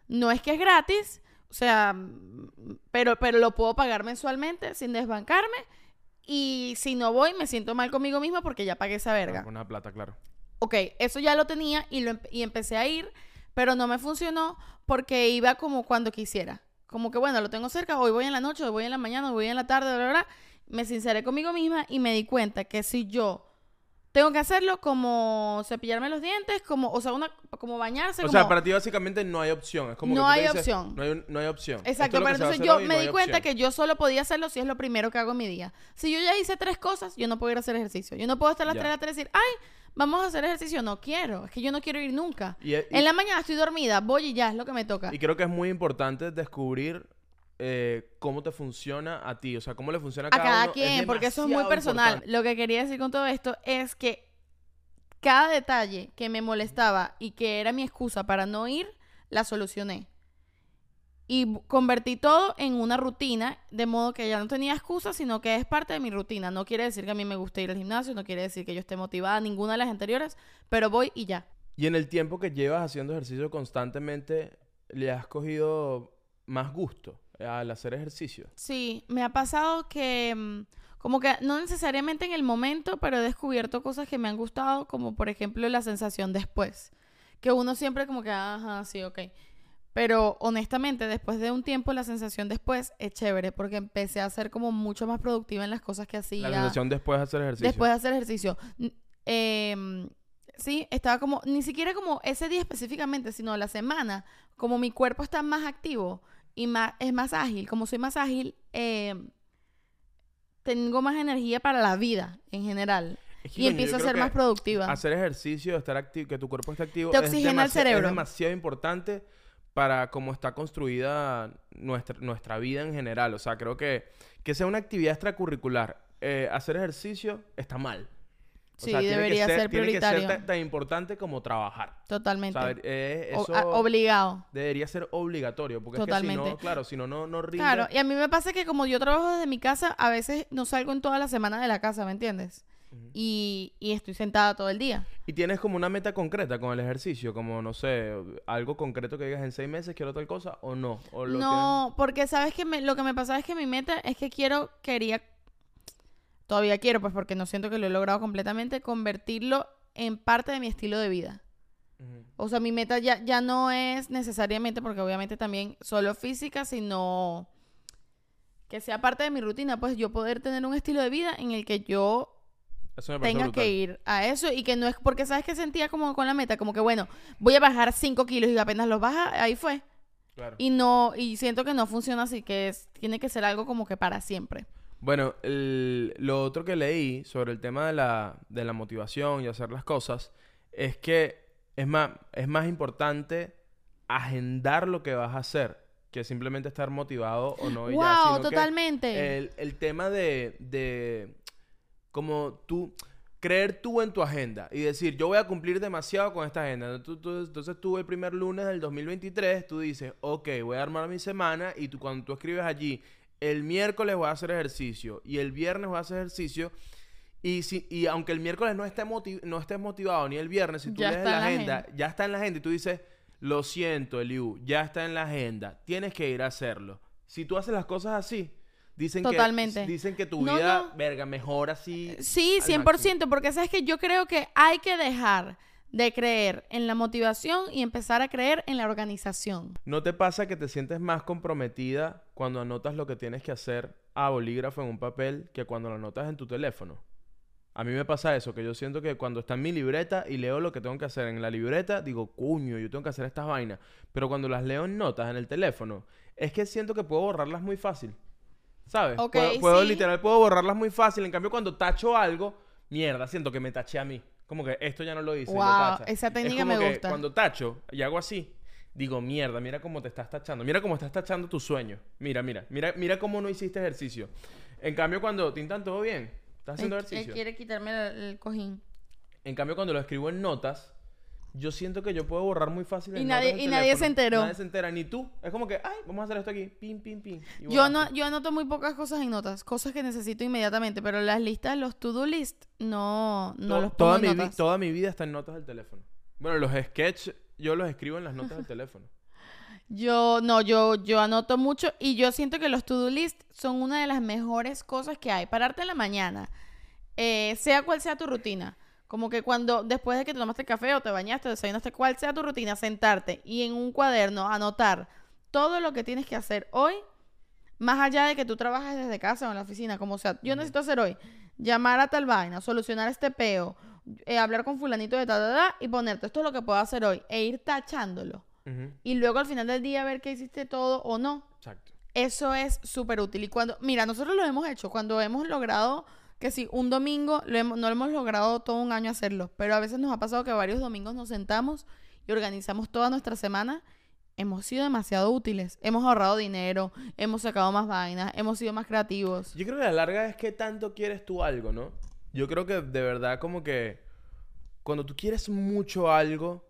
no es que es gratis, o sea, pero, pero lo puedo pagar mensualmente sin desbancarme. Y si no voy, me siento mal conmigo misma porque ya pagué esa verga. Con una plata, claro. Ok, eso ya lo tenía y, lo, empe- y empecé a ir, pero no me funcionó porque iba como cuando quisiera. Como que bueno, lo tengo cerca, hoy voy en la noche, hoy voy en la mañana, hoy voy en la tarde, bla, bla, bla. Me sinceré conmigo misma y me di cuenta que si yo Tengo que hacerlo como cepillarme los dientes, como, o sea, una, como bañarse. O como... sea, para ti básicamente no hay opción. Es como No que hay dices, opción. No hay, no hay opción. Exacto, es pero entonces yo me no di cuenta opción. que yo solo podía hacerlo si es lo primero que hago en mi día. Si yo ya hice tres cosas, yo no puedo ir a hacer ejercicio. Yo no puedo estar a las Ya. tres de la tarde y decir, ay, vamos a hacer ejercicio. No quiero, es que yo no quiero ir nunca. Y, y- En la mañana estoy dormida, voy y ya, es lo que me toca. y creo que es muy importante descubrir eh, cómo te funciona a ti. O sea, cómo le funciona a a cada, cada uno. quien, porque eso es muy personal. importante. Lo que quería decir con todo esto es que cada detalle que me molestaba y que era mi excusa para no ir, la solucioné. Y convertí todo en una rutina, de modo que ya no tenía excusa, sino que es parte de mi rutina. No quiere decir que a mí me guste ir al gimnasio, no quiere decir que yo esté motivada, ninguna de las anteriores, pero voy y ya. Y en el tiempo que llevas haciendo ejercicio constantemente, ¿le has cogido más gusto al hacer ejercicio? Sí, me ha pasado que mm, como que no necesariamente en el momento, pero he descubierto cosas que me han gustado, como por ejemplo la sensación después. Que uno siempre como que, ajá, sí, ok. Pero honestamente, después de un tiempo, la sensación después es chévere, porque empecé a ser como mucho más productiva en las cosas que hacía. La sensación después de hacer ejercicio. Después de hacer ejercicio. Em, sí, estaba como, ni siquiera como ese día específicamente, sino la semana, como mi cuerpo está más activo y más, es más ágil, como soy más ágil, em, tengo más energía para la vida en general. Es que, Y coño, empiezo a ser más productiva. Hacer ejercicio, estar activo, que tu cuerpo esté activo, Te oxigena el cerebro. Es demasiado importante para cómo está construida nuestra, nuestra vida en general. O sea, creo que que sea una actividad extracurricular, eh, hacer ejercicio está mal. O Sí, sea, tiene que debería ser Tiene que prioritario. ser tan, tan importante como trabajar. Totalmente. O sea, eh, O- eso obligado. debería ser obligatorio. Porque es que si no, claro, si no, no, no rinde. Claro, y a mí me pasa que como yo trabajo desde mi casa, a veces no salgo en toda la semana de la casa, ¿me entiendes? Y, y estoy sentada todo el día. Y tienes como una meta concreta con el ejercicio, como, no sé, algo concreto que digas en seis meses, quiero tal cosa, o no. O lo No, porque sabes que me- lo que me pasa es que mi meta es que quiero, quería, todavía quiero, pues porque no siento que lo he logrado completamente, convertirlo en parte de mi estilo de vida. O sea, mi meta ya, ya no es necesariamente, porque obviamente también solo física, sino que sea parte de mi rutina, pues yo poder tener un estilo de vida en el que yo tenga brutal. que ir a eso y que no es porque sabes que sentía como con la meta, como que bueno, voy a bajar 5 kilos y apenas los baja, ahí fue. Claro. Y no, y siento que no funciona así, que es, tiene que ser algo como que para siempre. Bueno, el- lo otro que leí sobre el tema de la, de la motivación y hacer las cosas es que es más, es más importante agendar lo que vas a hacer que simplemente estar motivado o no. y ya, wow, que totalmente. El, el tema de, de como tú creer tú en tu agenda y decir, yo voy a cumplir demasiado con esta agenda. Tú- tú- entonces tú el primer lunes del 2023, tú dices, ok, voy a armar mi semana y tú cuando tú escribes allí, el miércoles voy a hacer ejercicio y el viernes voy a hacer ejercicio. Y, si, y aunque el miércoles no esté motiv- no estés motivado ni el viernes, si tú lees la la agenda, agenda. ya está en la agenda y tú dices, lo siento, Eliu, ya está en la agenda, tienes que ir a hacerlo. Si tú haces las cosas así, dicen Totalmente. que dicen que tu No, vida, no. verga, mejora así. Sí, al 100%, máximo. porque sabes que yo creo que hay que dejar de creer en la motivación y empezar a creer en la organización. ¿No te pasa que te sientes más comprometida cuando anotas lo que tienes que hacer a bolígrafo en un papel que cuando lo anotas en tu teléfono? A mí me pasa eso, que yo siento que cuando está en mi libreta y leo lo que tengo que hacer en la libreta, digo, cuño, yo tengo que hacer estas vainas. Pero cuando las leo en notas en el teléfono, es que siento que puedo borrarlas muy fácil. ¿Sabes? Puedo, puedo, sí. literal, puedo borrarlas muy fácil. En cambio, cuando tacho algo, mierda, siento que me taché a mí. Como que esto ya no lo hice. lo tacha. esa Es técnica como me que gusta. Cuando tacho y hago así, digo, mierda, mira cómo te estás tachando. Mira cómo estás tachando tu sueño. Mira, mira, mira, mira cómo no hiciste ejercicio. En cambio, cuando Tintan, todo bien. ¿Estás haciendo Él- él ejercicio? quiere quitarme el, el cojín. En cambio, cuando lo escribo en notas, yo siento que yo puedo borrar muy fácil. Y nadie- y nadie se enteró. Nadie se entera, ni tú. Es como que, ay, vamos a hacer esto aquí. Pim, pim, pim. Yo, no, yo anoto muy pocas cosas en notas, cosas que necesito inmediatamente, pero las listas, los to-do list, no, no To- los pongo toda, en mi notas. toda mi vida está en notas del teléfono. Bueno, los sketches yo los escribo en las notas del teléfono. Yo, no, yo, yo anoto mucho y yo siento que los to-do list son una de las mejores cosas que hay. Pararte en la mañana, eh, sea cual sea tu rutina. Como que cuando, después de que te tomaste café o te bañaste o desayunaste, cual sea tu rutina, sentarte y en un cuaderno anotar todo lo que tienes que hacer hoy, más allá de que tú trabajes desde casa o en la oficina, como sea. Yo necesito hacer hoy, llamar a tal vaina, solucionar este peo, eh, hablar con fulanito de ta, ta, ta, y ponerte esto es lo que puedo hacer hoy e ir tachándolo. Y luego al final del día ver que hiciste todo o no. Exacto. Eso es súper útil. Y cuando, mira, nosotros lo hemos hecho, cuando hemos logrado que si un domingo, lo hemos- no lo hemos logrado todo un año hacerlo, pero a veces nos ha pasado que varios domingos nos sentamos y organizamos toda nuestra semana. Hemos sido demasiado útiles. Hemos ahorrado dinero, hemos sacado más vainas, hemos sido más creativos. Yo creo que la larga es que tanto quieres tú algo, ¿no? Yo creo que de verdad como que cuando tú quieres mucho algo,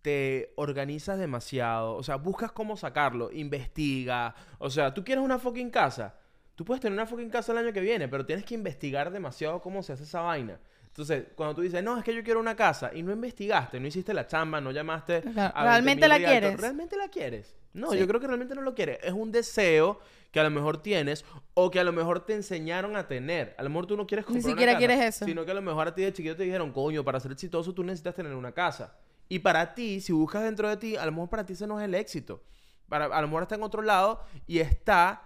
te organizas demasiado. O sea, buscas cómo sacarlo, investiga. O sea, tú quieres una fucking casa. Tú puedes tener una fucking casa el año que viene, pero tienes que investigar demasiado cómo se hace esa vaina. Entonces, cuando tú dices, no, es que yo quiero una casa y no investigaste, no hiciste la chamba, no llamaste. Claro, a ¿realmente 20.000 la quieres? ¿Realmente la quieres? No, Sí. yo creo que realmente no lo quieres. Es un deseo que a lo mejor tienes o que a lo mejor te enseñaron a tener. A lo mejor tú no quieres Ni comprar una siquiera casa, quieres eso. Sino que a lo mejor a ti de chiquito te dijeron, coño, para ser exitoso tú necesitas tener una casa. Y para ti, si buscas dentro de ti, a lo mejor para ti ese no es el éxito. Para, a lo mejor está en otro lado y está,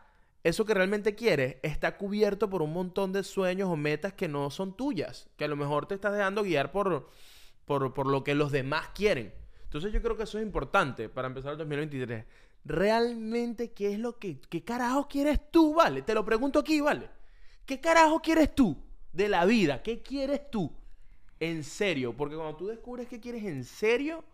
eso que realmente quieres, está cubierto por un montón de sueños o metas que no son tuyas. Que a lo mejor te estás dejando guiar por, por, por lo que los demás quieren. Entonces yo creo que eso es importante para empezar el 2023. Realmente, ¿qué es lo que, qué carajo quieres tú, vale? Te lo pregunto aquí, vale. ¿Qué carajo quieres tú de la vida? ¿Qué quieres tú? En serio, porque cuando tú descubres qué quieres en serio,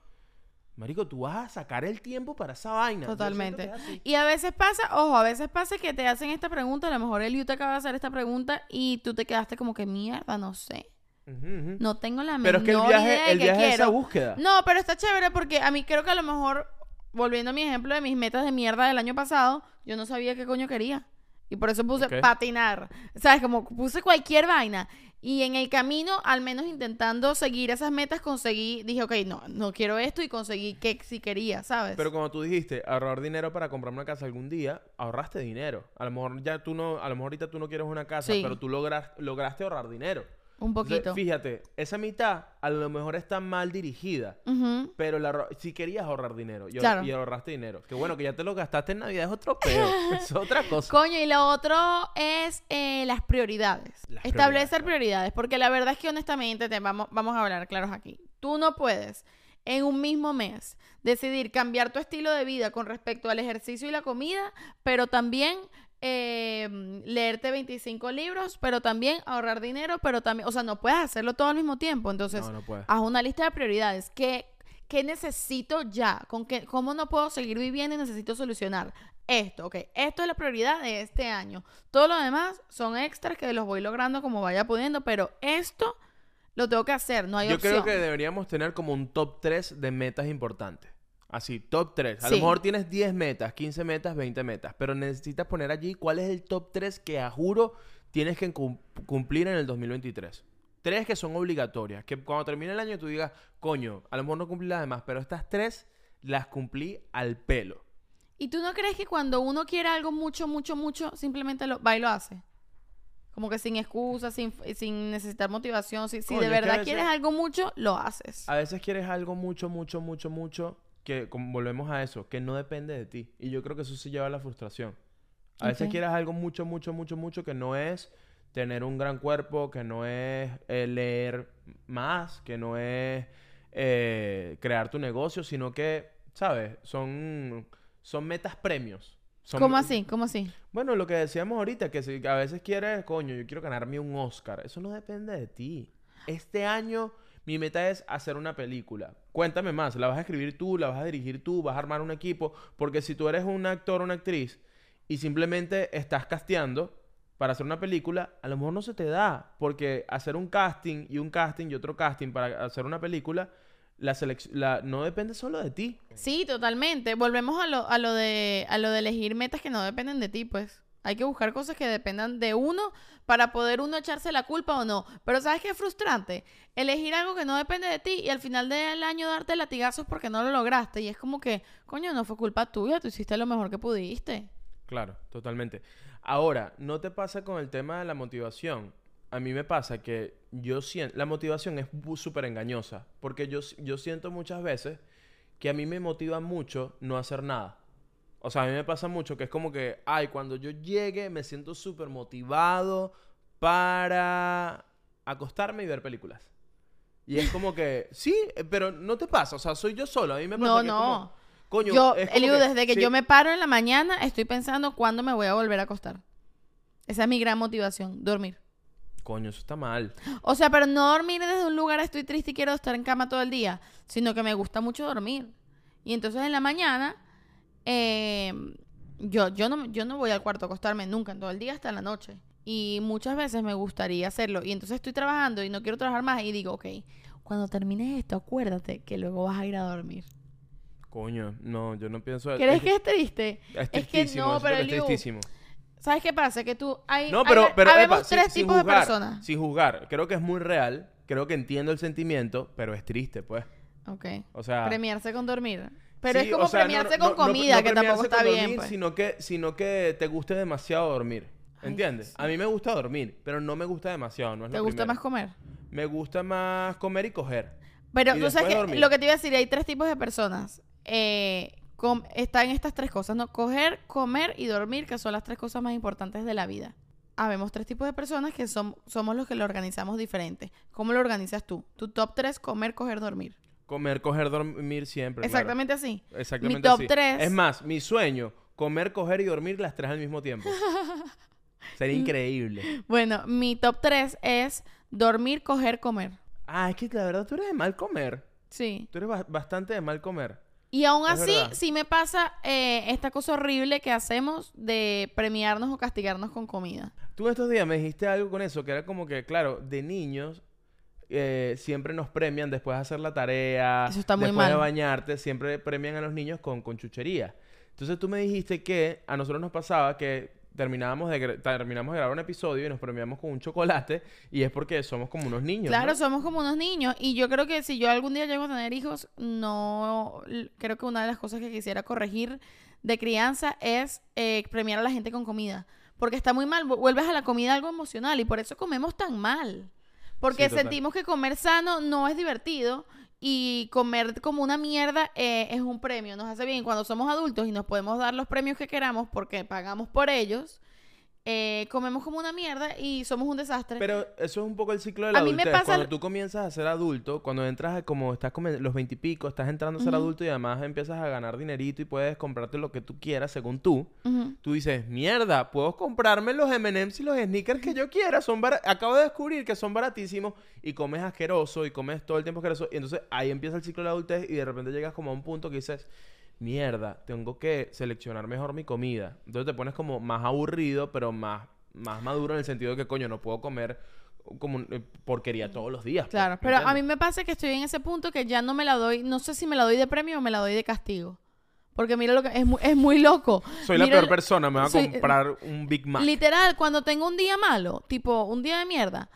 marico, tú vas a sacar el tiempo para esa vaina. Totalmente. Y a veces pasa, ojo, a veces pasa que te hacen esta pregunta, a lo mejor el te acaba de hacer esta pregunta y tú te quedaste como que mierda, no sé. No tengo la Pero es que el menor idea viaje, de el qué viaje es esa quiero. búsqueda. No, pero está chévere porque a mí creo que a lo mejor, volviendo a mi ejemplo de mis metas de mierda del año pasado, yo no sabía qué coño quería. Y por eso puse patinar. ¿Sabes? Como puse cualquier vaina. Y en el camino, al menos intentando seguir esas metas, conseguí, dije, ok, no, no quiero esto y conseguí que sí quería, ¿sabes? Pero como tú dijiste, ahorrar dinero para comprar una casa algún día, ahorraste dinero. A lo mejor ya tú no, a lo mejor ahorita tú no quieres una casa, Sí. pero tú logras, lograste ahorrar dinero. Un Entonces, poquito. fíjate, esa mitad a lo mejor está mal dirigida. Pero la si querías ahorrar dinero y, Claro. y ahorraste dinero. Que bueno, que ya te lo gastaste en Navidad es otro peo. es otra cosa. Coño, y lo otro es eh, las prioridades. Las Establecer prioridades, prioridades, porque la verdad es que honestamente, te vamos, vamos a hablar claros aquí. Tú no puedes en un mismo mes decidir cambiar tu estilo de vida con respecto al ejercicio y la comida, pero también eh, leerte 25 libros, pero también ahorrar dinero, pero también, o sea, no puedes hacerlo todo al mismo tiempo. Entonces, no, haz una lista de prioridades. ¿Qué, qué necesito ya? ¿Con qué, ¿Cómo no puedo seguir viviendo y necesito solucionar? Esto, ok. Esto es la prioridad de este año. Todo lo demás son extras que los voy logrando como vaya pudiendo, pero esto lo tengo que hacer, no hay Yo opción. creo que deberíamos tener como un top 3 de metas importantes. Así, top 3. A Sí. lo mejor tienes 10 metas, 15 metas, 20 metas, pero necesitas poner allí cuál es el top 3 que a juro tienes que cum- cumplir en el 2023. Tres que son obligatorias, que cuando termine el año tú digas, coño, a lo mejor no cumplí las demás, pero estas tres las cumplí al pelo. ¿Y tú no crees que cuando uno quiere algo mucho, mucho, mucho, simplemente lo va y lo hace? Como que sin excusa, sin, sin necesitar motivación. Si, si Coño, de es que a verdad veces- quieres algo mucho, lo haces. A veces quieres algo mucho, mucho, mucho, mucho, que volvemos a eso, que no depende de ti. Y yo creo que eso se lleva a la frustración. A veces quieres algo mucho, mucho, mucho, mucho, que no es tener un gran cuerpo, que no es eh, leer más, que no es eh, crear tu negocio, sino que, ¿sabes? Son, son metas premios. Son- ¿Cómo así? ¿Cómo así? Bueno, lo que decíamos ahorita, que si a veces quieres, coño, yo quiero ganarme un Oscar. Eso no depende de ti. Este año mi meta es hacer una película. Cuéntame más, ¿la vas a escribir tú, la vas a dirigir tú, vas a armar un equipo? Porque si tú eres un actor o una actriz y simplemente estás casteando para hacer una película, a lo mejor no se te da. Porque hacer un casting y un casting y otro casting para hacer una película, la la, no depende solo de ti. Sí, totalmente. Volvemos a lo, a lo de a lo de elegir metas que no dependen de ti, pues. Hay que buscar cosas que dependan de uno para poder uno echarse la culpa o no. Pero ¿sabes qué es frustrante? Elegir algo que no depende de ti y al final del año darte latigazos porque no lo lograste. Y es como que, coño, no fue culpa tuya, tú hiciste lo mejor que pudiste. Claro, totalmente. Ahora, ¿no te pasa con el tema de la motivación? A mí me pasa que yo siento, la motivación es súper engañosa, porque yo, yo siento muchas veces que a mí me motiva mucho no hacer nada. O sea, a mí me pasa mucho que es como que, ay, cuando yo llegue me siento súper motivado para acostarme y ver películas. Y es como que, sí, pero no te pasa. O sea, soy yo solo. A mí me pasa No, que es no. como, coño, yo, es como Eliu, que- desde que sí, yo me paro en la mañana, estoy pensando cuándo me voy a volver a acostar. Esa es mi gran motivación, dormir. Coño, eso está mal. O sea, pero no dormir desde un lugar estoy triste y quiero estar en cama todo el día, sino que me gusta mucho dormir. Y entonces en la mañana, eh, yo, yo, no, yo no voy al cuarto a acostarme nunca, en todo el día hasta la noche. Y muchas veces me gustaría hacerlo. Y entonces estoy trabajando y no quiero trabajar más y digo, ok, cuando termines esto, acuérdate que luego vas a ir a dormir. Coño, no, yo no pienso... ¿Crees es, que es triste? es es que no, pero es tristísimo. ¿Sabes qué pasa? Que tú hay, No, hay- pero, epa, tres sin tipos de juzgar, personas. Sin juzgar. Creo que es muy real. Creo que entiendo el sentimiento, pero es triste, pues. Ok. O sea... Premiarse con dormir. Pero sí, es como o sea, premiarse no- con comida, que tampoco está bien. pues. Sino que, sino que te guste demasiado dormir. Ay, ¿Entiendes? sí. A mí me gusta dormir, pero no me gusta demasiado. No es ¿Te gusta más comer? Me gusta más comer y coger. Pero Y tú sabes que dormir. lo que te iba a decir, hay tres tipos de personas. Eh, están estas tres cosas, ¿no? Coger, comer y dormir, que son las tres cosas más importantes de la vida. Habemos tres tipos de personas que son, somos los que lo organizamos diferente. ¿Cómo lo organizas tú? Tu top tres, comer, coger, dormir. Comer, coger, dormir siempre. claro. Exactamente así. Exactamente Mi top así. tres- Es más, mi sueño, comer, coger y dormir las tres al mismo tiempo. Sería increíble. Bueno, mi top tres es dormir, coger, comer. Ah, es que la verdad tú eres de mal comer. Sí. Tú eres ba- bastante de mal comer. Y aún Es así, verdad. sí me pasa eh, esta cosa horrible que hacemos de premiarnos o castigarnos con comida. Tú estos días me dijiste algo con eso, que era como que, claro, de niños eh, siempre nos premian después de hacer la tarea, Eso está muy después de bañarte, siempre premian a los niños con, con chuchería. Entonces tú me dijiste que a nosotros nos pasaba que terminábamos de, terminamos de grabar un episodio y nos premiamos con un chocolate y es porque somos como unos niños. Claro, ¿no? somos como unos niños y yo creo que si yo algún día llego a tener hijos, no creo que una de las cosas que quisiera corregir de crianza es eh, premiar a la gente con comida, porque está muy mal, vu- vuelves a la comida algo emocional y por eso comemos tan mal. Porque Sí, sentimos que comer sano no es divertido y comer como una mierda eh, es un premio, nos hace bien. Cuando somos adultos y nos podemos dar los premios que queramos porque pagamos por ellos, eh, comemos como una mierda y somos un desastre. Pero eso es un poco el ciclo de la A mí me adultez. pasa Cuando tú comienzas a ser adulto, cuando entras a como estás los veintipico, estás entrando a ser adulto y además empiezas a ganar dinerito y puedes comprarte lo que tú quieras según tú. Tú dices, mierda, puedo comprarme los M&M's y los sneakers que yo quiera. Son bara- Acabo de descubrir que son baratísimos y comes asqueroso y comes todo el tiempo asqueroso. Y entonces ahí empieza el ciclo de la adultez y de repente llegas como a un punto que dices, mierda, tengo que seleccionar mejor mi comida. Entonces te pones como más aburrido, pero más, más maduro en el sentido de que, coño, no puedo comer como eh, porquería todos los días. pues, Claro, ¿me pero a mí me pasa que estoy en ese punto que ya no me la doy, no sé si me la doy de premio o me la doy de castigo. Porque mira lo que es muy, es muy loco. Soy la peor el- persona, me voy a soy- comprar un Big Mac. Literal, cuando tengo un día malo, tipo un día de mierda,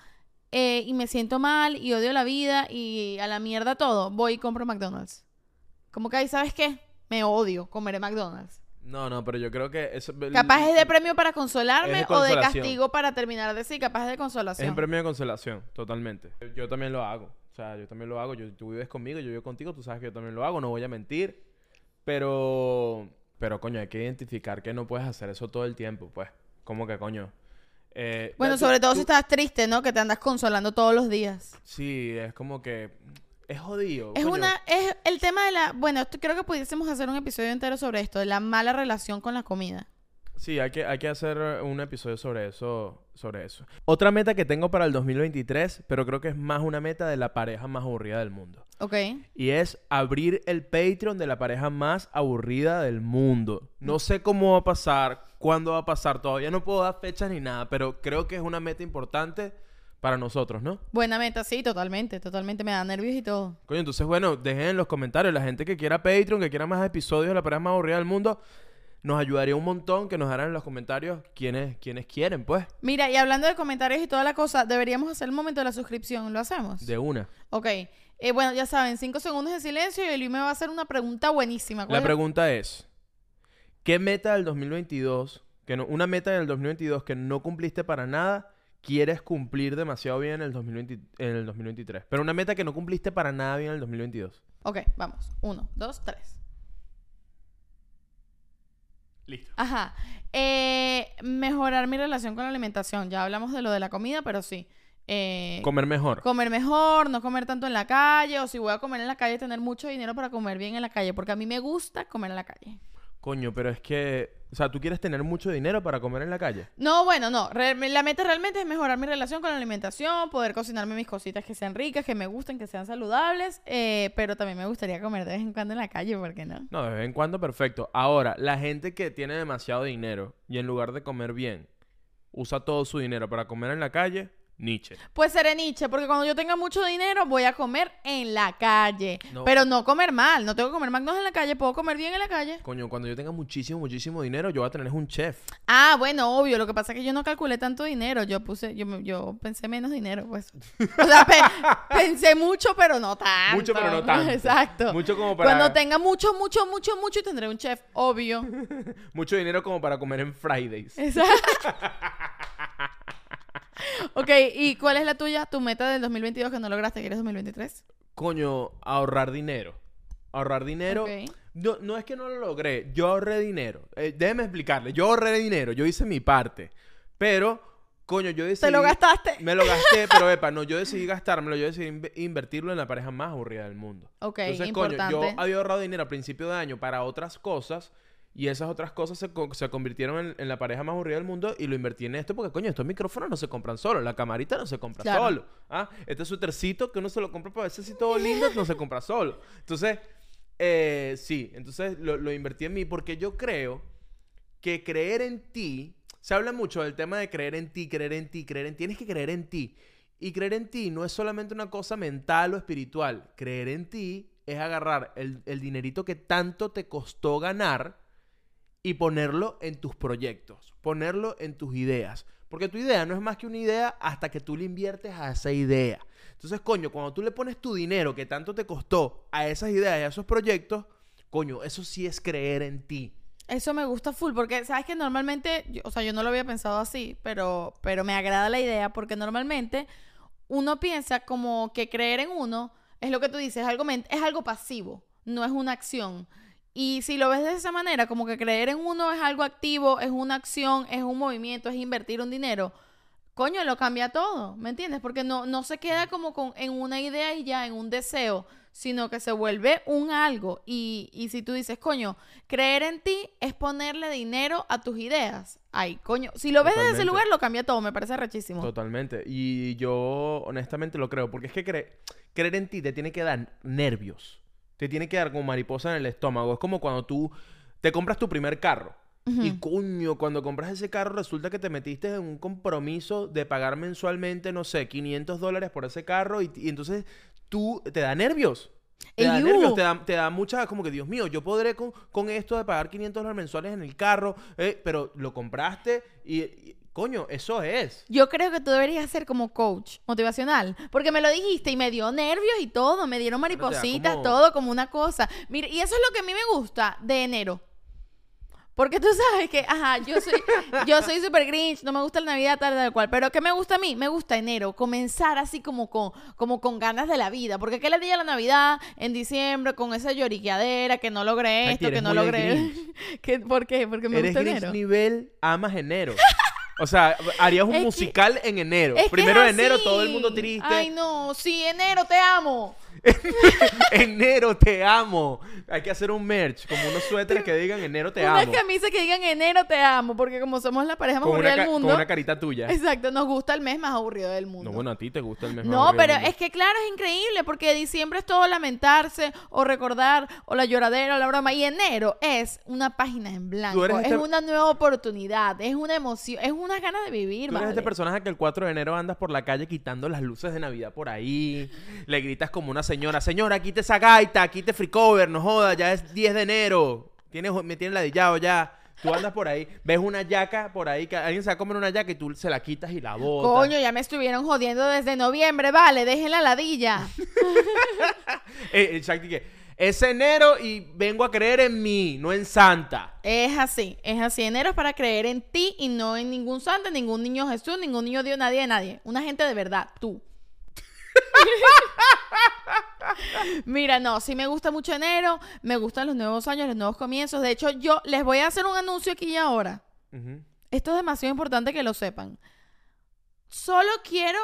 eh, y me siento mal y odio la vida y a la mierda todo, voy y compro McDonald's. Como que ahí, ¿sabes qué? Me odio comer McDonald's. No, no, pero yo creo que eso... Capaz es de premio para consolarme Es o de castigo para terminar de sí, capaz es de Es consolación. un premio de consolación, totalmente. Yo también lo hago. O sea, yo también lo hago. Yo, tú vives conmigo, yo vivo contigo, tú sabes que yo también lo hago, no voy a mentir. Pero, pero coño, hay que identificar que no puedes hacer eso todo el tiempo, pues. Como que, coño. Eh, Bueno, tú- sobre todo si estás triste, ¿no? Que te andas consolando todos los días. Sí, es como que... Es jodido. Es coño. una, es el tema de la, bueno, creo que pudiésemos hacer un episodio entero sobre esto, de la mala relación con la comida. Sí, hay que, hay que hacer un episodio sobre eso, sobre eso. Otra meta que tengo para el 2023, pero creo que es más una meta de la pareja más aburrida del mundo. ¿Ok? Y es abrir el Patreon de la pareja más aburrida del mundo. No sé cómo va a pasar, cuándo va a pasar, todavía no puedo dar fechas ni nada, pero creo que es una meta importante para nosotros, ¿no? Buena meta, sí, totalmente, totalmente, me da nervios y todo. Coño, entonces, bueno, dejen en los comentarios la gente que quiera Patreon, que quiera más episodios de la pareja más aburrida del mundo. Nos ayudaría un montón que nos hagan en los comentarios quienes, quienes quieren, pues, Mira, y hablando de comentarios y toda la cosa, deberíamos hacer el momento de la suscripción, ¿lo hacemos? de una. Ok, eh, bueno, ya saben, cinco segundos de silencio y Luis me va a hacer una pregunta buenísima. ¿Cuál La es pregunta es, ¿qué meta del 2022, que no, una meta del 2022 que no cumpliste para nada, quieres cumplir demasiado bien en el, 2020 en el 2023? Pero una meta que no cumpliste para nada bien en el 2022. Ok, vamos, uno, dos, tres. Listo. Ajá. Eh, mejorar mi relación con la alimentación. Ya hablamos de lo de la comida, pero sí. eh, Comer mejor. comer mejor, no comer tanto en la calle, o si voy a comer en la calle, tener mucho dinero para comer bien en la calle, porque a mí me gusta comer en la calle. Coño, pero es que... O sea, ¿tú quieres tener mucho dinero para comer en la calle? No, bueno, no. Re- la meta realmente es mejorar mi relación con la alimentación, poder cocinarme mis cositas que sean ricas, que me gusten, que sean saludables, eh, pero también me gustaría comer de vez en cuando en la calle, ¿por qué no? No, de vez en cuando perfecto. Ahora, la gente que tiene demasiado dinero y en lugar de comer bien, usa todo su dinero para comer en la calle, Nietzsche. Pues seré Nietzsche, porque cuando yo tenga mucho dinero voy a comer en la calle. No. Pero no comer mal, no tengo que comer McDonald's en la calle, puedo comer bien en la calle. Coño, cuando yo tenga muchísimo, muchísimo dinero, yo voy a tener un chef. Ah, bueno, obvio, lo que pasa es que yo no calculé tanto dinero, yo puse, yo, yo pensé menos dinero, pues. O sea, pe- pensé mucho, pero no tanto. Mucho, pero no tanto. Exacto. Mucho como para... Cuando tenga mucho, mucho, mucho, mucho, tendré un chef, obvio. Mucho dinero como para comer en Fridays. Exacto. ok, ¿y cuál es la tuya? Tu meta del 2022 que no lograste, ¿quieres 2023? Coño, ahorrar dinero. Ahorrar dinero. No, no es que no lo logré, yo ahorré dinero. Eh, déjeme explicarle, yo ahorré dinero, yo hice mi parte. Pero, coño, yo decidí... ¿Te lo gastaste? Me lo gasté, pero epa, no, yo decidí gastármelo, yo decidí inv- invertirlo en la pareja más aburrida del mundo. Ok, Entonces, importante. coño, yo había ahorrado dinero a principio de año para otras cosas y esas otras cosas se, co- se convirtieron en, en la pareja más aburrida del mundo y lo invertí en esto porque, coño, estos micrófonos no se compran solos, la camarita no se compra Claro. solo. ¿ah? Este suétercito que uno se lo compra para verse así todo lindo, no se compra solo. Entonces, eh, sí, entonces lo, lo invertí en mí porque yo creo que creer en ti, se habla mucho del tema de creer en ti, creer en ti, creer en ti, tienes que creer en ti. Y creer en ti no es solamente una cosa mental o espiritual, creer en ti es agarrar el, el dinerito que tanto te costó ganar y ponerlo en tus proyectos, ponerlo en tus ideas. Porque tu idea no es más que una idea hasta que tú le inviertes a esa idea. Entonces, coño, cuando tú le pones tu dinero que tanto te costó a esas ideas y a esos proyectos, coño, eso sí es creer en ti. Eso me gusta full, porque sabes que normalmente, yo- o sea, yo no lo había pensado así, pero, pero me agrada la idea, porque normalmente uno piensa como que creer en uno es lo que tú dices, es algo, es algo pasivo, no es una acción. Y si lo ves de esa manera, como que creer en uno es algo activo, es una acción, es un movimiento, es invertir un dinero, coño, lo cambia todo, ¿me entiendes? Porque no, no se queda como con, en una idea y ya, en un deseo, sino que se vuelve un algo. Y, y si tú dices, coño, creer en ti es ponerle dinero a tus ideas. Ay, coño, si lo ves desde ese lugar, lo cambia todo, me parece rechísimo. Totalmente. Y yo honestamente lo creo, porque es que cre- creer en ti te tiene que dar nervios. Te tiene que dar como mariposa en el estómago. Es como cuando tú te compras tu primer carro. Y coño, cuando compras ese carro resulta que te metiste en un compromiso de pagar mensualmente, no sé, 500 dólares por ese carro y, y entonces tú te da nervios. Te da nervios, te da, te da mucha, como que Dios mío, yo podré con, con esto de pagar 500 dólares mensuales en el carro, eh, pero lo compraste y, y, coño, eso es. Yo creo que tú deberías ser como coach motivacional, porque me lo dijiste y me dio nervios y todo, me dieron maripositas, como- todo como una cosa. Mire, y eso es lo que a mí me gusta de enero. Porque tú sabes que, ajá, yo soy yo soy super grinch, no me gusta la Navidad tal tal cual, pero ¿qué me gusta a mí? Me gusta enero, comenzar así como con como con ganas de la vida, porque qué le día la Navidad en diciembre con esa lloriqueadera que no logré esto, que no logré. ¿Qué- ¿Por qué? Porque me Eres gusta enero. nivel amas enero. O sea, harías un Es que- musical en enero. Primero de enero, todo el mundo triste. Ay, no, sí, enero, te amo. enero, te amo. Hay que hacer un merch, como unos suéteres que digan enero, te Una amo. camisa que digan enero te amo, porque como somos la pareja más Con una, aburrida del con mundo. una carita tuya. Exacto, nos gusta el mes más aburrido del mundo. No, bueno, a ti te gusta el mes más No, aburrido pero del mundo. es que claro, es increíble porque diciembre es todo lamentarse o recordar o la lloradera o la broma y enero es una página en blanco, es este- una nueva oportunidad, es una emoción, es unas ganas de vivir, Tú eres este personaje que el 4 de enero andas por la calle quitando las luces de Navidad por ahí. Le gritas como una señora, señora, quite esa gaita, quite free cover, no joda, ya es 10 de enero. Tienes, me tiene ladillado ya. Tú andas por ahí, ves una yaca por ahí, que alguien se va a comer una yaca y tú se la quitas y la botas. Coño, ya me estuvieron jodiendo desde noviembre, vale, dejen la ladilla. Eh, eh, es enero y vengo a creer en mí, no en Santa. Es así, es así. Enero es para creer en ti y no en ningún santo, ningún niño Jesús, ningún niño Dios, nadie de nadie. Una gente de verdad, tú. Mira, no, sí me gusta mucho enero, me gustan los nuevos años, los nuevos comienzos. De hecho, yo les voy a hacer un anuncio aquí y ahora. Esto es demasiado importante que lo sepan. Solo quiero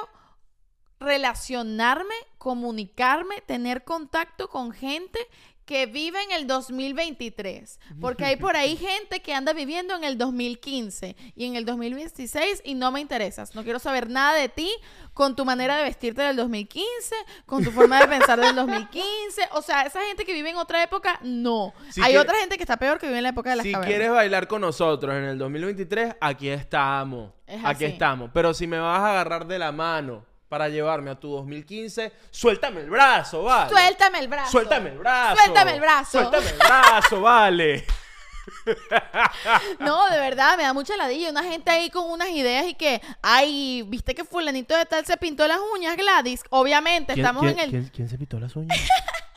relacionarme, comunicarme, tener contacto con gente que vive en el 2023. Porque hay por ahí gente que anda viviendo en el 2015 y en el 2026 y no me interesas. No quiero saber nada de ti con tu manera de vestirte del 2015, con tu forma de pensar del 2015. O sea, esa gente que vive en otra época, no. Si hay otra gente que está peor que vive en la época de las Si cavernas. quieres bailar con nosotros en el 2023, aquí estamos. Es Aquí estamos. Pero si me vas a agarrar de la mano para llevarme a tu 2015, suéltame el brazo, vale. Suéltame el brazo. Suéltame el brazo. Suéltame el brazo. Suéltame el brazo, vale. No, de verdad, me da mucha ladilla. Una gente ahí con unas ideas y que, ay, viste que fulanito de tal se pintó las uñas, Gladys. Obviamente, estamos en el... ¿quién, se pintó las uñas?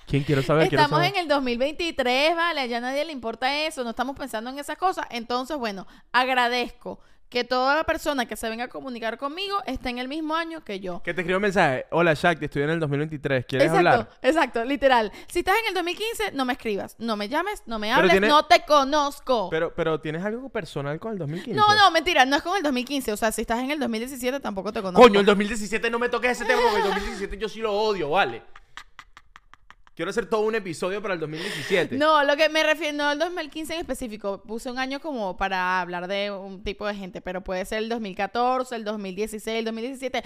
¿Quién quiero saber? quiero Estamos saber. en el 2023, vale, ya a nadie le importa eso, no estamos pensando en esas cosas. Entonces, bueno, agradezco que toda la persona que se venga a comunicar conmigo esté en el mismo año que yo. Que te escribo un mensaje. Hola, Shaq, estoy en el 2023. ¿Quieres Exacto, hablar? exacto, literal. Si estás en el 2015, no me escribas, no me llames, no me hables, no te conozco. Pero, pero ¿tienes algo personal con el 2015? No, no, mentira, no es con el 2015. O sea, si estás en el 2017, tampoco te conozco. Coño, el 2017 no me toques ese tema porque el 2017 yo sí lo odio, vale. Quiero hacer todo un episodio para el 2017. No, lo que me refiero, no al 2015 en específico, puse un año como para hablar de un tipo de gente, pero puede ser el 2014, el 2016, el 2017.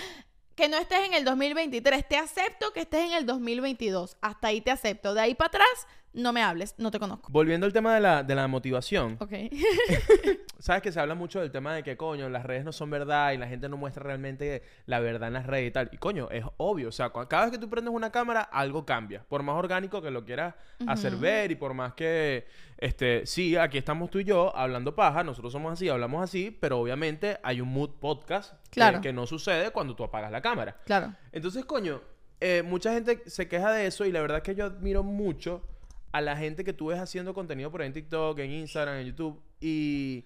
Que no estés en el 2023, te acepto que estés en el 2022, hasta ahí te acepto. De ahí para atrás, no me hables, no te conozco. Volviendo al tema de la, de la motivación. Ok. Sabes que se habla mucho del tema de que, coño, las redes no son verdad y la gente no muestra realmente la verdad en las redes y tal. Y, coño, es obvio. O sea, cada vez que tú prendes una cámara, algo cambia. Por más orgánico que lo quieras hacer ver y por más que, este, sí, aquí estamos tú y yo hablando paja. Nosotros somos así, hablamos así. Pero, obviamente, hay un mood podcast que- Claro. que, no sucede cuando tú apagas la cámara. claro. Entonces, coño, eh, mucha gente se queja de eso y la verdad es que yo admiro mucho a la gente que tú ves haciendo contenido por ahí en TikTok, en Instagram, en YouTube y,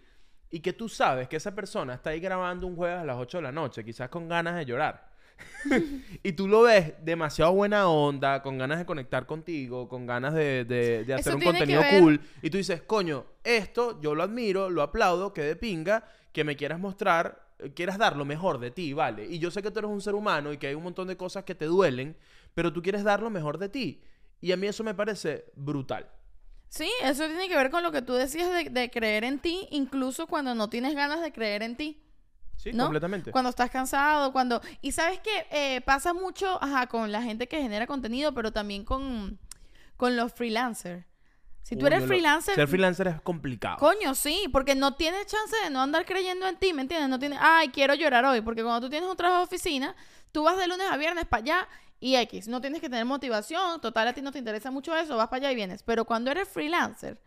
y que tú sabes que esa persona está ahí grabando un jueves a las 8 de la noche, quizás con ganas de llorar. y tú lo ves demasiado buena onda, con ganas de conectar contigo, con ganas de, de- de hacer Eso un contenido cool. Y tú dices, coño, esto yo lo admiro, lo aplaudo, que de pinga, que me quieras mostrar, eh, quieras dar lo mejor de ti, ¿vale? Y yo sé que tú eres un ser humano y que hay un montón de cosas que te duelen, pero tú quieres dar lo mejor de ti. Y a mí eso me parece brutal. Sí, eso tiene que ver con lo que tú decías de, de creer en ti, incluso cuando no tienes ganas de creer en ti. Sí, ¿no? completamente. Cuando estás cansado, cuando... Y sabes que pasa mucho ajá, con la gente que genera contenido, pero también con, con los freelancers. Si tú eres lo- freelancer, Ser freelancer es complicado. coño, sí, porque no tienes chance de no andar creyendo en ti, ¿me entiendes? No tienes, ay, quiero llorar hoy, porque cuando tú tienes un trabajo de oficina, tú vas de lunes a viernes para allá y X, no tienes que tener motivación, total a ti no te interesa mucho eso, vas para allá y vienes. Pero cuando eres freelancer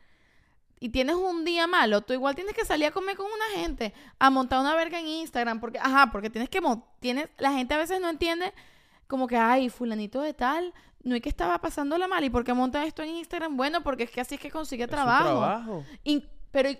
y tienes un día malo, tú igual tienes que salir a comer con una gente, a montar una verga en Instagram, porque, ajá, porque tienes que, tienes, la gente a veces no entiende como que, ay, fulanito de tal, no es que estaba pasándola mal, ¿y por qué monta esto en Instagram? Bueno, porque es que así es que consigue Es trabajo. pero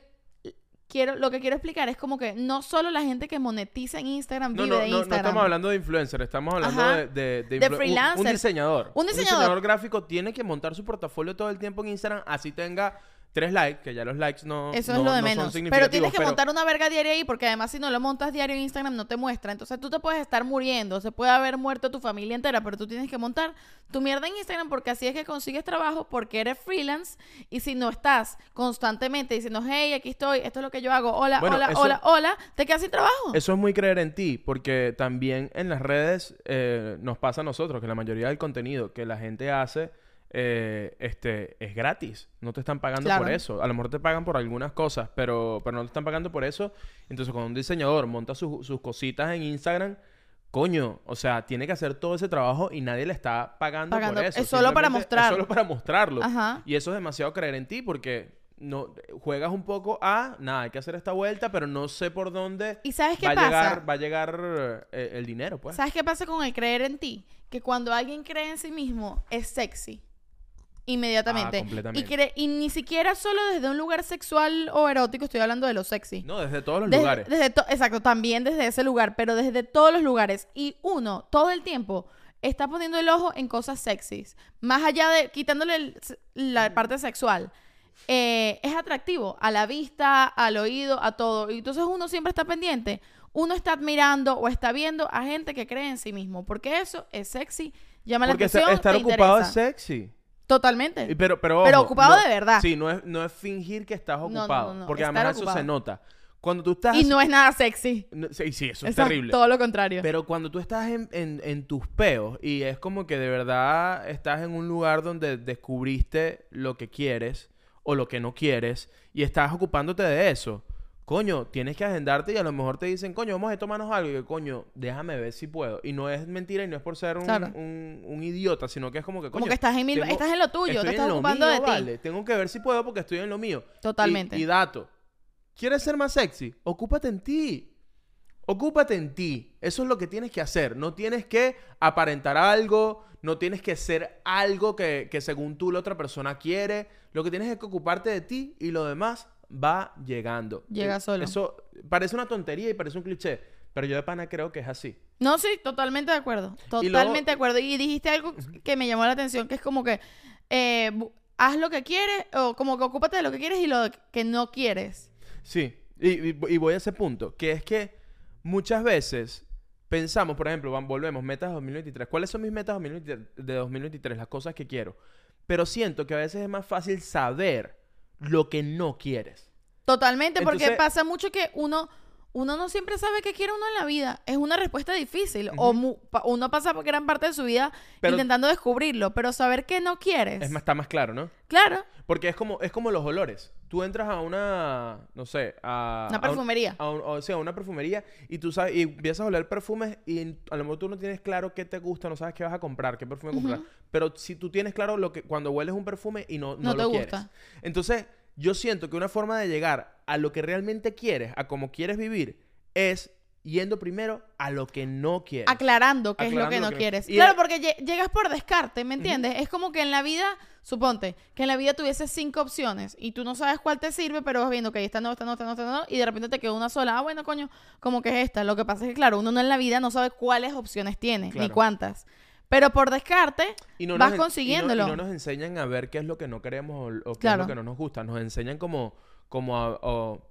quiero, lo que quiero explicar es como que no solo la gente que monetiza en Instagram No, vive no, de no, no Instagram. estamos hablando de influencer, estamos hablando Ajá. de, de, De influ- un- Un, freelancer. diseñador. Un diseñador. gráfico tiene que montar su portafolio todo el tiempo en Instagram, así tenga tres likes, que ya los likes no, Eso no- es lo de no menos. Pero tienes que pero- montar una verga diaria ahí porque además si no lo montas diario en Instagram no te muestra. Entonces tú te puedes estar muriendo, se puede haber muerto tu familia entera, pero tú tienes que montar tu mierda en Instagram porque así es que consigues trabajo porque eres freelance y si no estás constantemente diciendo, hey, aquí estoy, esto es lo que yo hago, hola, Bueno, hola, eso- hola, hola, te quedas sin trabajo. Eso es muy creer en ti, porque también en las redes eh, nos pasa a nosotros que la mayoría del contenido que la gente hace eh, este, es gratis. No te están pagando Claro. por eso. A lo mejor te pagan por algunas cosas, pero, pero no te están pagando por eso. Entonces, cuando un diseñador monta sus- sus cositas en Instagram, coño, o sea, tiene que hacer todo ese trabajo y nadie le está pagando, Pagando. por eso. Es solo para Simplemente mostrar. Es solo para mostrarlo. Ajá. Y eso es demasiado creer en ti porque no juegas un poco a, nada, hay que hacer esta vuelta, pero no sé por dónde ¿Y sabes qué va a pasa? llegar, va a llegar eh, el dinero, pues. ¿Sabes qué pasa con el creer en ti? Que cuando alguien cree en sí mismo es sexy. Inmediatamente. Ah, completamente. Y, cree- y ni siquiera solo desde un lugar sexual o erótico, estoy hablando de lo sexy. No, desde todos los Desde- lugares. desde to- exacto, también desde ese lugar, pero desde todos los lugares. Y uno, todo el tiempo, está poniendo el ojo en cosas sexys. Más allá de quitándole el- la parte sexual. eh, es atractivo a la vista, al oído, a todo. Y entonces uno siempre está pendiente. Uno está admirando o está viendo a gente que cree en sí mismo. Porque eso es sexy, llama Porque la atención. estar te ocupado es interesa. sexy. Totalmente. Pero, pero, ocupado no- de verdad. Sí, no es, no es fingir que estás no, no, ocupado. no, porque además eso ocupado. se nota. Cuando tú estás... Y no es nada sexy. sí, sí, eso es terrible. Todo lo contrario. Pero cuando tú estás en, en- en tus peos y es como que de verdad estás en un lugar donde descubriste lo que quieres o lo que no quieres y estás ocupándote de eso, coño, tienes que agendarte y a lo mejor te dicen, coño, vamos a tomarnos algo y yo, coño, déjame ver si puedo. Y no es mentira y no es por ser un, Claro. un- un idiota, sino que es como que, coño, Como que estás en, tengo- estás en lo tuyo, te estás ocupando mío, de ti. Tengo que ver si puedo porque estoy en lo mío. Totalmente. Y, y dato, ¿quieres ser más sexy? Ocúpate en ti. Ocúpate en ti. Eso es lo que tienes que hacer. No tienes que aparentar algo. No tienes que ser algo que, que según tú la otra persona quiere. Lo que tienes es que ocuparte de ti y lo demás va llegando. Llega solo. Eso parece una tontería y parece un cliché. Pero yo de pana creo que es así. No, sí, totalmente de acuerdo. Totalmente luego- de acuerdo. Y dijiste algo que me llamó la atención, que es como que eh, haz lo que quieres, o como que ocúpate de lo que quieres y lo que no quieres. Sí, y, y- y voy a ese punto, que es que muchas veces pensamos, por ejemplo, van- volvemos, metas 2023. ¿Cuáles son mis metas 2023 de 2023? Las cosas que quiero. Pero siento que a veces es más fácil saber lo que no quieres. Totalmente, porque Entonces- pasa mucho que uno, uno no siempre sabe qué quiere uno en la vida. Es una respuesta difícil. O mu- pa- uno pasa gran parte de su vida Pero- intentando descubrirlo, pero saber qué no quieres. Es más, está más claro, ¿no? Claro, Porque es como, es como los olores. Tú entras a una, no sé, a... una a un- perfumería. a un- o sea, a una perfumería y tú sabes, y empiezas a oler perfumes y a lo mejor tú no tienes claro qué te gusta, no sabes qué vas a comprar, qué perfume comprar. Pero si tú tienes claro lo que cuando hueles un perfume y no, no, No te lo gusta. quieres. Entonces, yo siento que una forma de llegar a lo que realmente quieres, a cómo quieres vivir, es yendo primero a lo que no quieres. aclarando qué es lo que lo no que quieres. y Claro, porque lle- llegas por descarte, ¿me entiendes? Es como que en la vida, suponte, que en la vida tuvieses cinco opciones y tú no sabes cuál te sirve, pero vas viendo que esta no, esta no, esta no, esta no, y de repente te quedó una sola. Ah, bueno, coño, como que es esta. Lo que pasa es que, claro, uno no en la vida no sabe cuáles opciones tiene, ni cuántas. Pero por descarte, Y no vas nos en- y no- consiguiéndolo. Y no, nos enseñan a ver qué es lo que no queremos o, o qué Claro. es lo que no nos gusta. Nos enseñan como, como a, o-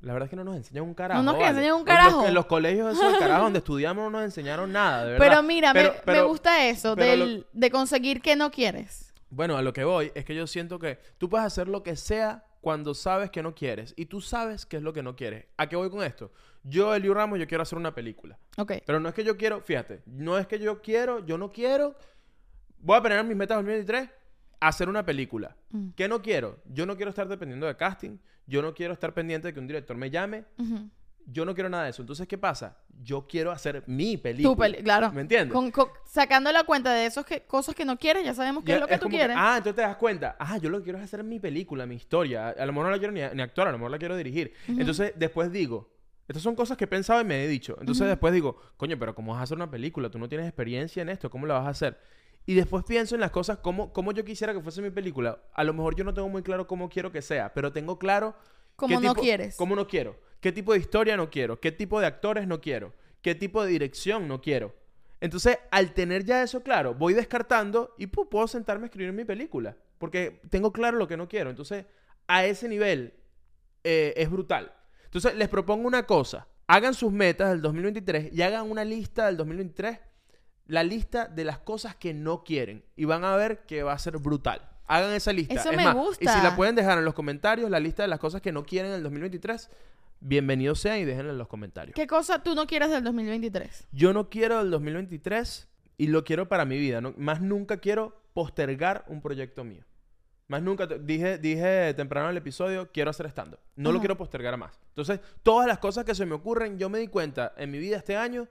la verdad es que no nos enseñan un carajo. nos vale. enseñan un En los- carajo. En los, colegios esos carajo donde estudiamos no nos enseñaron nada, de verdad. pero mira, me- Pero- me, pero- gusta eso, pero lo- del- de conseguir que no quieres. Bueno, a lo que voy es que yo siento que tú puedes hacer lo que sea cuando sabes que no quieres. Y tú sabes qué es lo que no quieres. ¿A qué voy con esto? Yo, Elio Ramos, yo quiero hacer una película. Ok. Pero no es que yo quiero, fíjate, no es que yo quiero, yo no quiero. Voy a poner mis metas 2023, hacer una película. Mm. ¿Qué no quiero? Yo no quiero estar dependiendo de casting. Yo no quiero estar pendiente de que un director me llame. Yo no quiero nada de eso. Entonces, ¿qué pasa? Yo quiero hacer mi película. Tu peli- claro. ¿Me entiendes? Con- con- sacando la cuenta de esos que, cosas que no quieres, ya sabemos qué Ya es lo que tú quieres. ah, entonces te das cuenta. Ah, yo lo que quiero es hacer mi película, mi historia. A, a lo mejor no la quiero ni, ni actuar, a lo mejor la quiero dirigir. Entonces, después digo, estas son cosas que he pensado y me he dicho. Entonces, después digo, coño, pero ¿cómo vas a hacer una película? Tú no tienes experiencia en esto, ¿cómo la vas a hacer? Y después pienso en las cosas, cómo, cómo yo quisiera que fuese mi película. A lo mejor yo no tengo muy claro cómo quiero que sea, pero tengo claro... Como no tipo- quieres. ¿Cómo no quiero? ¿Qué tipo de historia no quiero? ¿Qué tipo de actores no quiero? ¿Qué tipo de dirección no quiero? Entonces, al tener ya eso claro, voy descartando y pu, puedo sentarme a escribir mi película. Porque tengo claro lo que no quiero. Entonces, a ese nivel eh, es brutal. Entonces, les propongo una cosa. Hagan sus metas del 2023 y hagan una lista del 2023. La lista de las cosas que no quieren. Y van a ver que va a ser brutal. Hagan esa lista. Eso Es me más, Y gusta. si la pueden dejar en los comentarios, la lista de las cosas que no quieren en el 2023, bienvenidos sean y déjenla en los comentarios. ¿Qué cosa tú no quieres del 2023? Yo no quiero el 2023 y lo quiero para mi vida. ¿no? Más nunca quiero postergar un proyecto mío. Más nunca, te- dije, dije temprano en el episodio, quiero hacer stand-up. No lo quiero postergar más. Entonces, todas las cosas que se me ocurren, yo me di cuenta en mi vida este año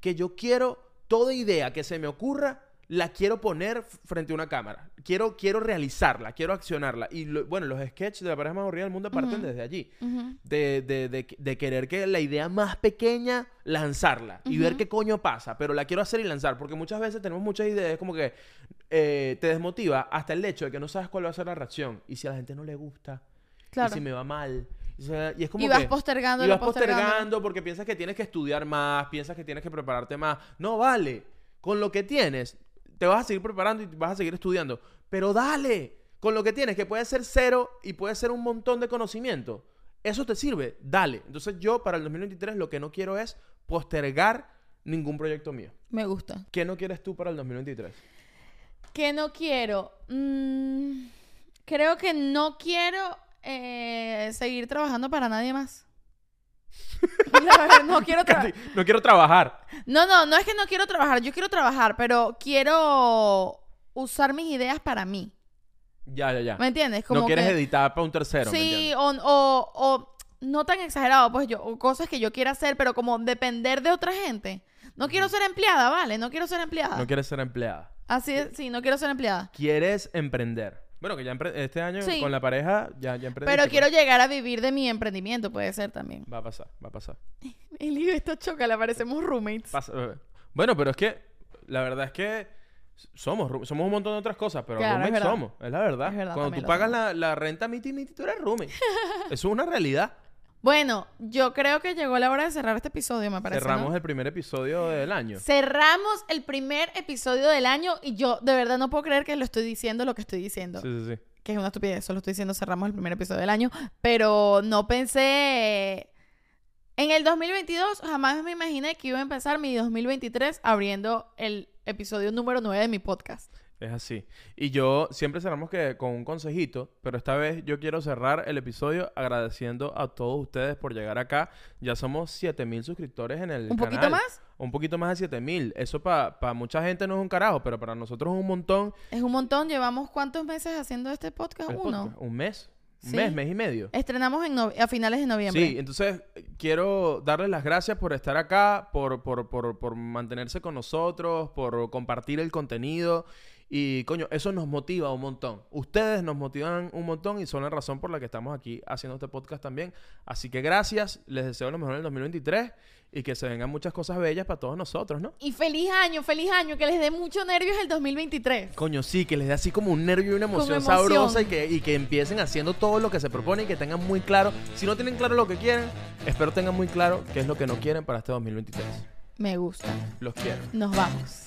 que yo quiero, toda idea que se me ocurra, la quiero poner frente a una cámara. Quiero, quiero realizarla, quiero accionarla. Y lo- bueno, los sketches de la pareja más aburrida del mundo parten desde allí de, de- de- de querer que la idea más pequeña lanzarla y ver qué coño pasa, pero la quiero hacer y lanzar, porque muchas veces tenemos muchas ideas, como que eh, te desmotiva hasta el hecho de que no sabes cuál va a ser la reacción y si a la gente no le gusta, Claro. y si me va mal, y, es como Y vas que- postergando, y vas postergando porque piensas que tienes que estudiar más, piensas que tienes que prepararte más. No vale. Con lo que tienes, te vas a seguir preparando y vas a seguir estudiando. Pero dale. con lo que tienes, que puede ser cero y puede ser un montón de conocimiento, eso te sirve, dale. Entonces yo para el 2023 lo que no quiero es postergar ningún proyecto mío. Me gusta. ¿Qué no quieres tú para el 2023? ¿Qué no quiero? Mm, creo que no quiero eh, seguir trabajando para nadie más. No quiero trabajar. no quiero trabajar. No, no, no es que no quiero trabajar. Yo quiero trabajar, pero quiero usar mis ideas para mí. Ya, ya, ya. ¿Me entiendes? no quieres que- editar para un tercero, ¿me Sí, o, o no tan exagerado, pues yo, o cosas que yo quiera hacer, pero como depender de otra gente. No quiero ser empleada, ¿vale? No quiero ser empleada. No quieres ser empleada. Así es, sí, no quiero ser empleada. Quieres emprender. Bueno, que ya este año Sí. con la pareja ya, ya emprendiste. Pero pues. quiero llegar a vivir de mi emprendimiento, puede ser también. Va a pasar, va a pasar. Eli, esto choca, le parecemos roommates. Pasa- eh, Bueno, pero es que la verdad es que somos, somos un montón de otras cosas, pero Claro, es roommates somos, es la verdad. Es verdad, Cuando tú pagas la, la renta miti miti, tú eres roommate. Eso es una realidad. Bueno, yo creo que llegó la hora de cerrar este episodio, me parece. Cerramos ¿no? el primer episodio del año. Cerramos el primer episodio del año y yo de verdad no puedo creer que lo estoy diciendo lo que estoy diciendo. Sí, sí, sí. Que es una estupidez, solo estoy diciendo cerramos el primer episodio del año. Pero no pensé... En el 2022 jamás me imaginé que iba a empezar mi 2023 abriendo el episodio número 9 de mi podcast. Es así. Y yo siempre cerramos que con un consejito, pero esta vez yo quiero cerrar el episodio agradeciendo a todos ustedes por llegar acá. Ya somos 7000 suscriptores en el ¿Un poquito más? Un poquito más de 7000. Eso para mucha gente no es un carajo, pero para nosotros es un montón. Es un montón. ¿Llevamos cuántos meses haciendo este podcast? El Uno. podcast. Un mes. Un Sí. mes, mes y medio. Estrenamos en no- a finales de noviembre. Sí, entonces eh, quiero darles las gracias por estar acá, por, por, por, por mantenerse con nosotros, por compartir el contenido. Y coño, eso nos motiva un montón. Ustedes nos motivan un montón y son la razón por la que estamos aquí haciendo este podcast también. Así que gracias, les deseo lo mejor en el 2023 y que se vengan muchas cosas bellas para todos nosotros, ¿no? Y feliz año, feliz año, que les dé mucho nervios el 2023. Coño, sí, que les dé así como un nervio y una emoción, emoción. sabrosa y que, y que empiecen haciendo todo lo que se propone y que tengan muy claro. Si no tienen claro lo que quieren, espero tengan muy claro qué es lo que no quieren para este 2023. Me gusta. Los quiero. Nos vamos.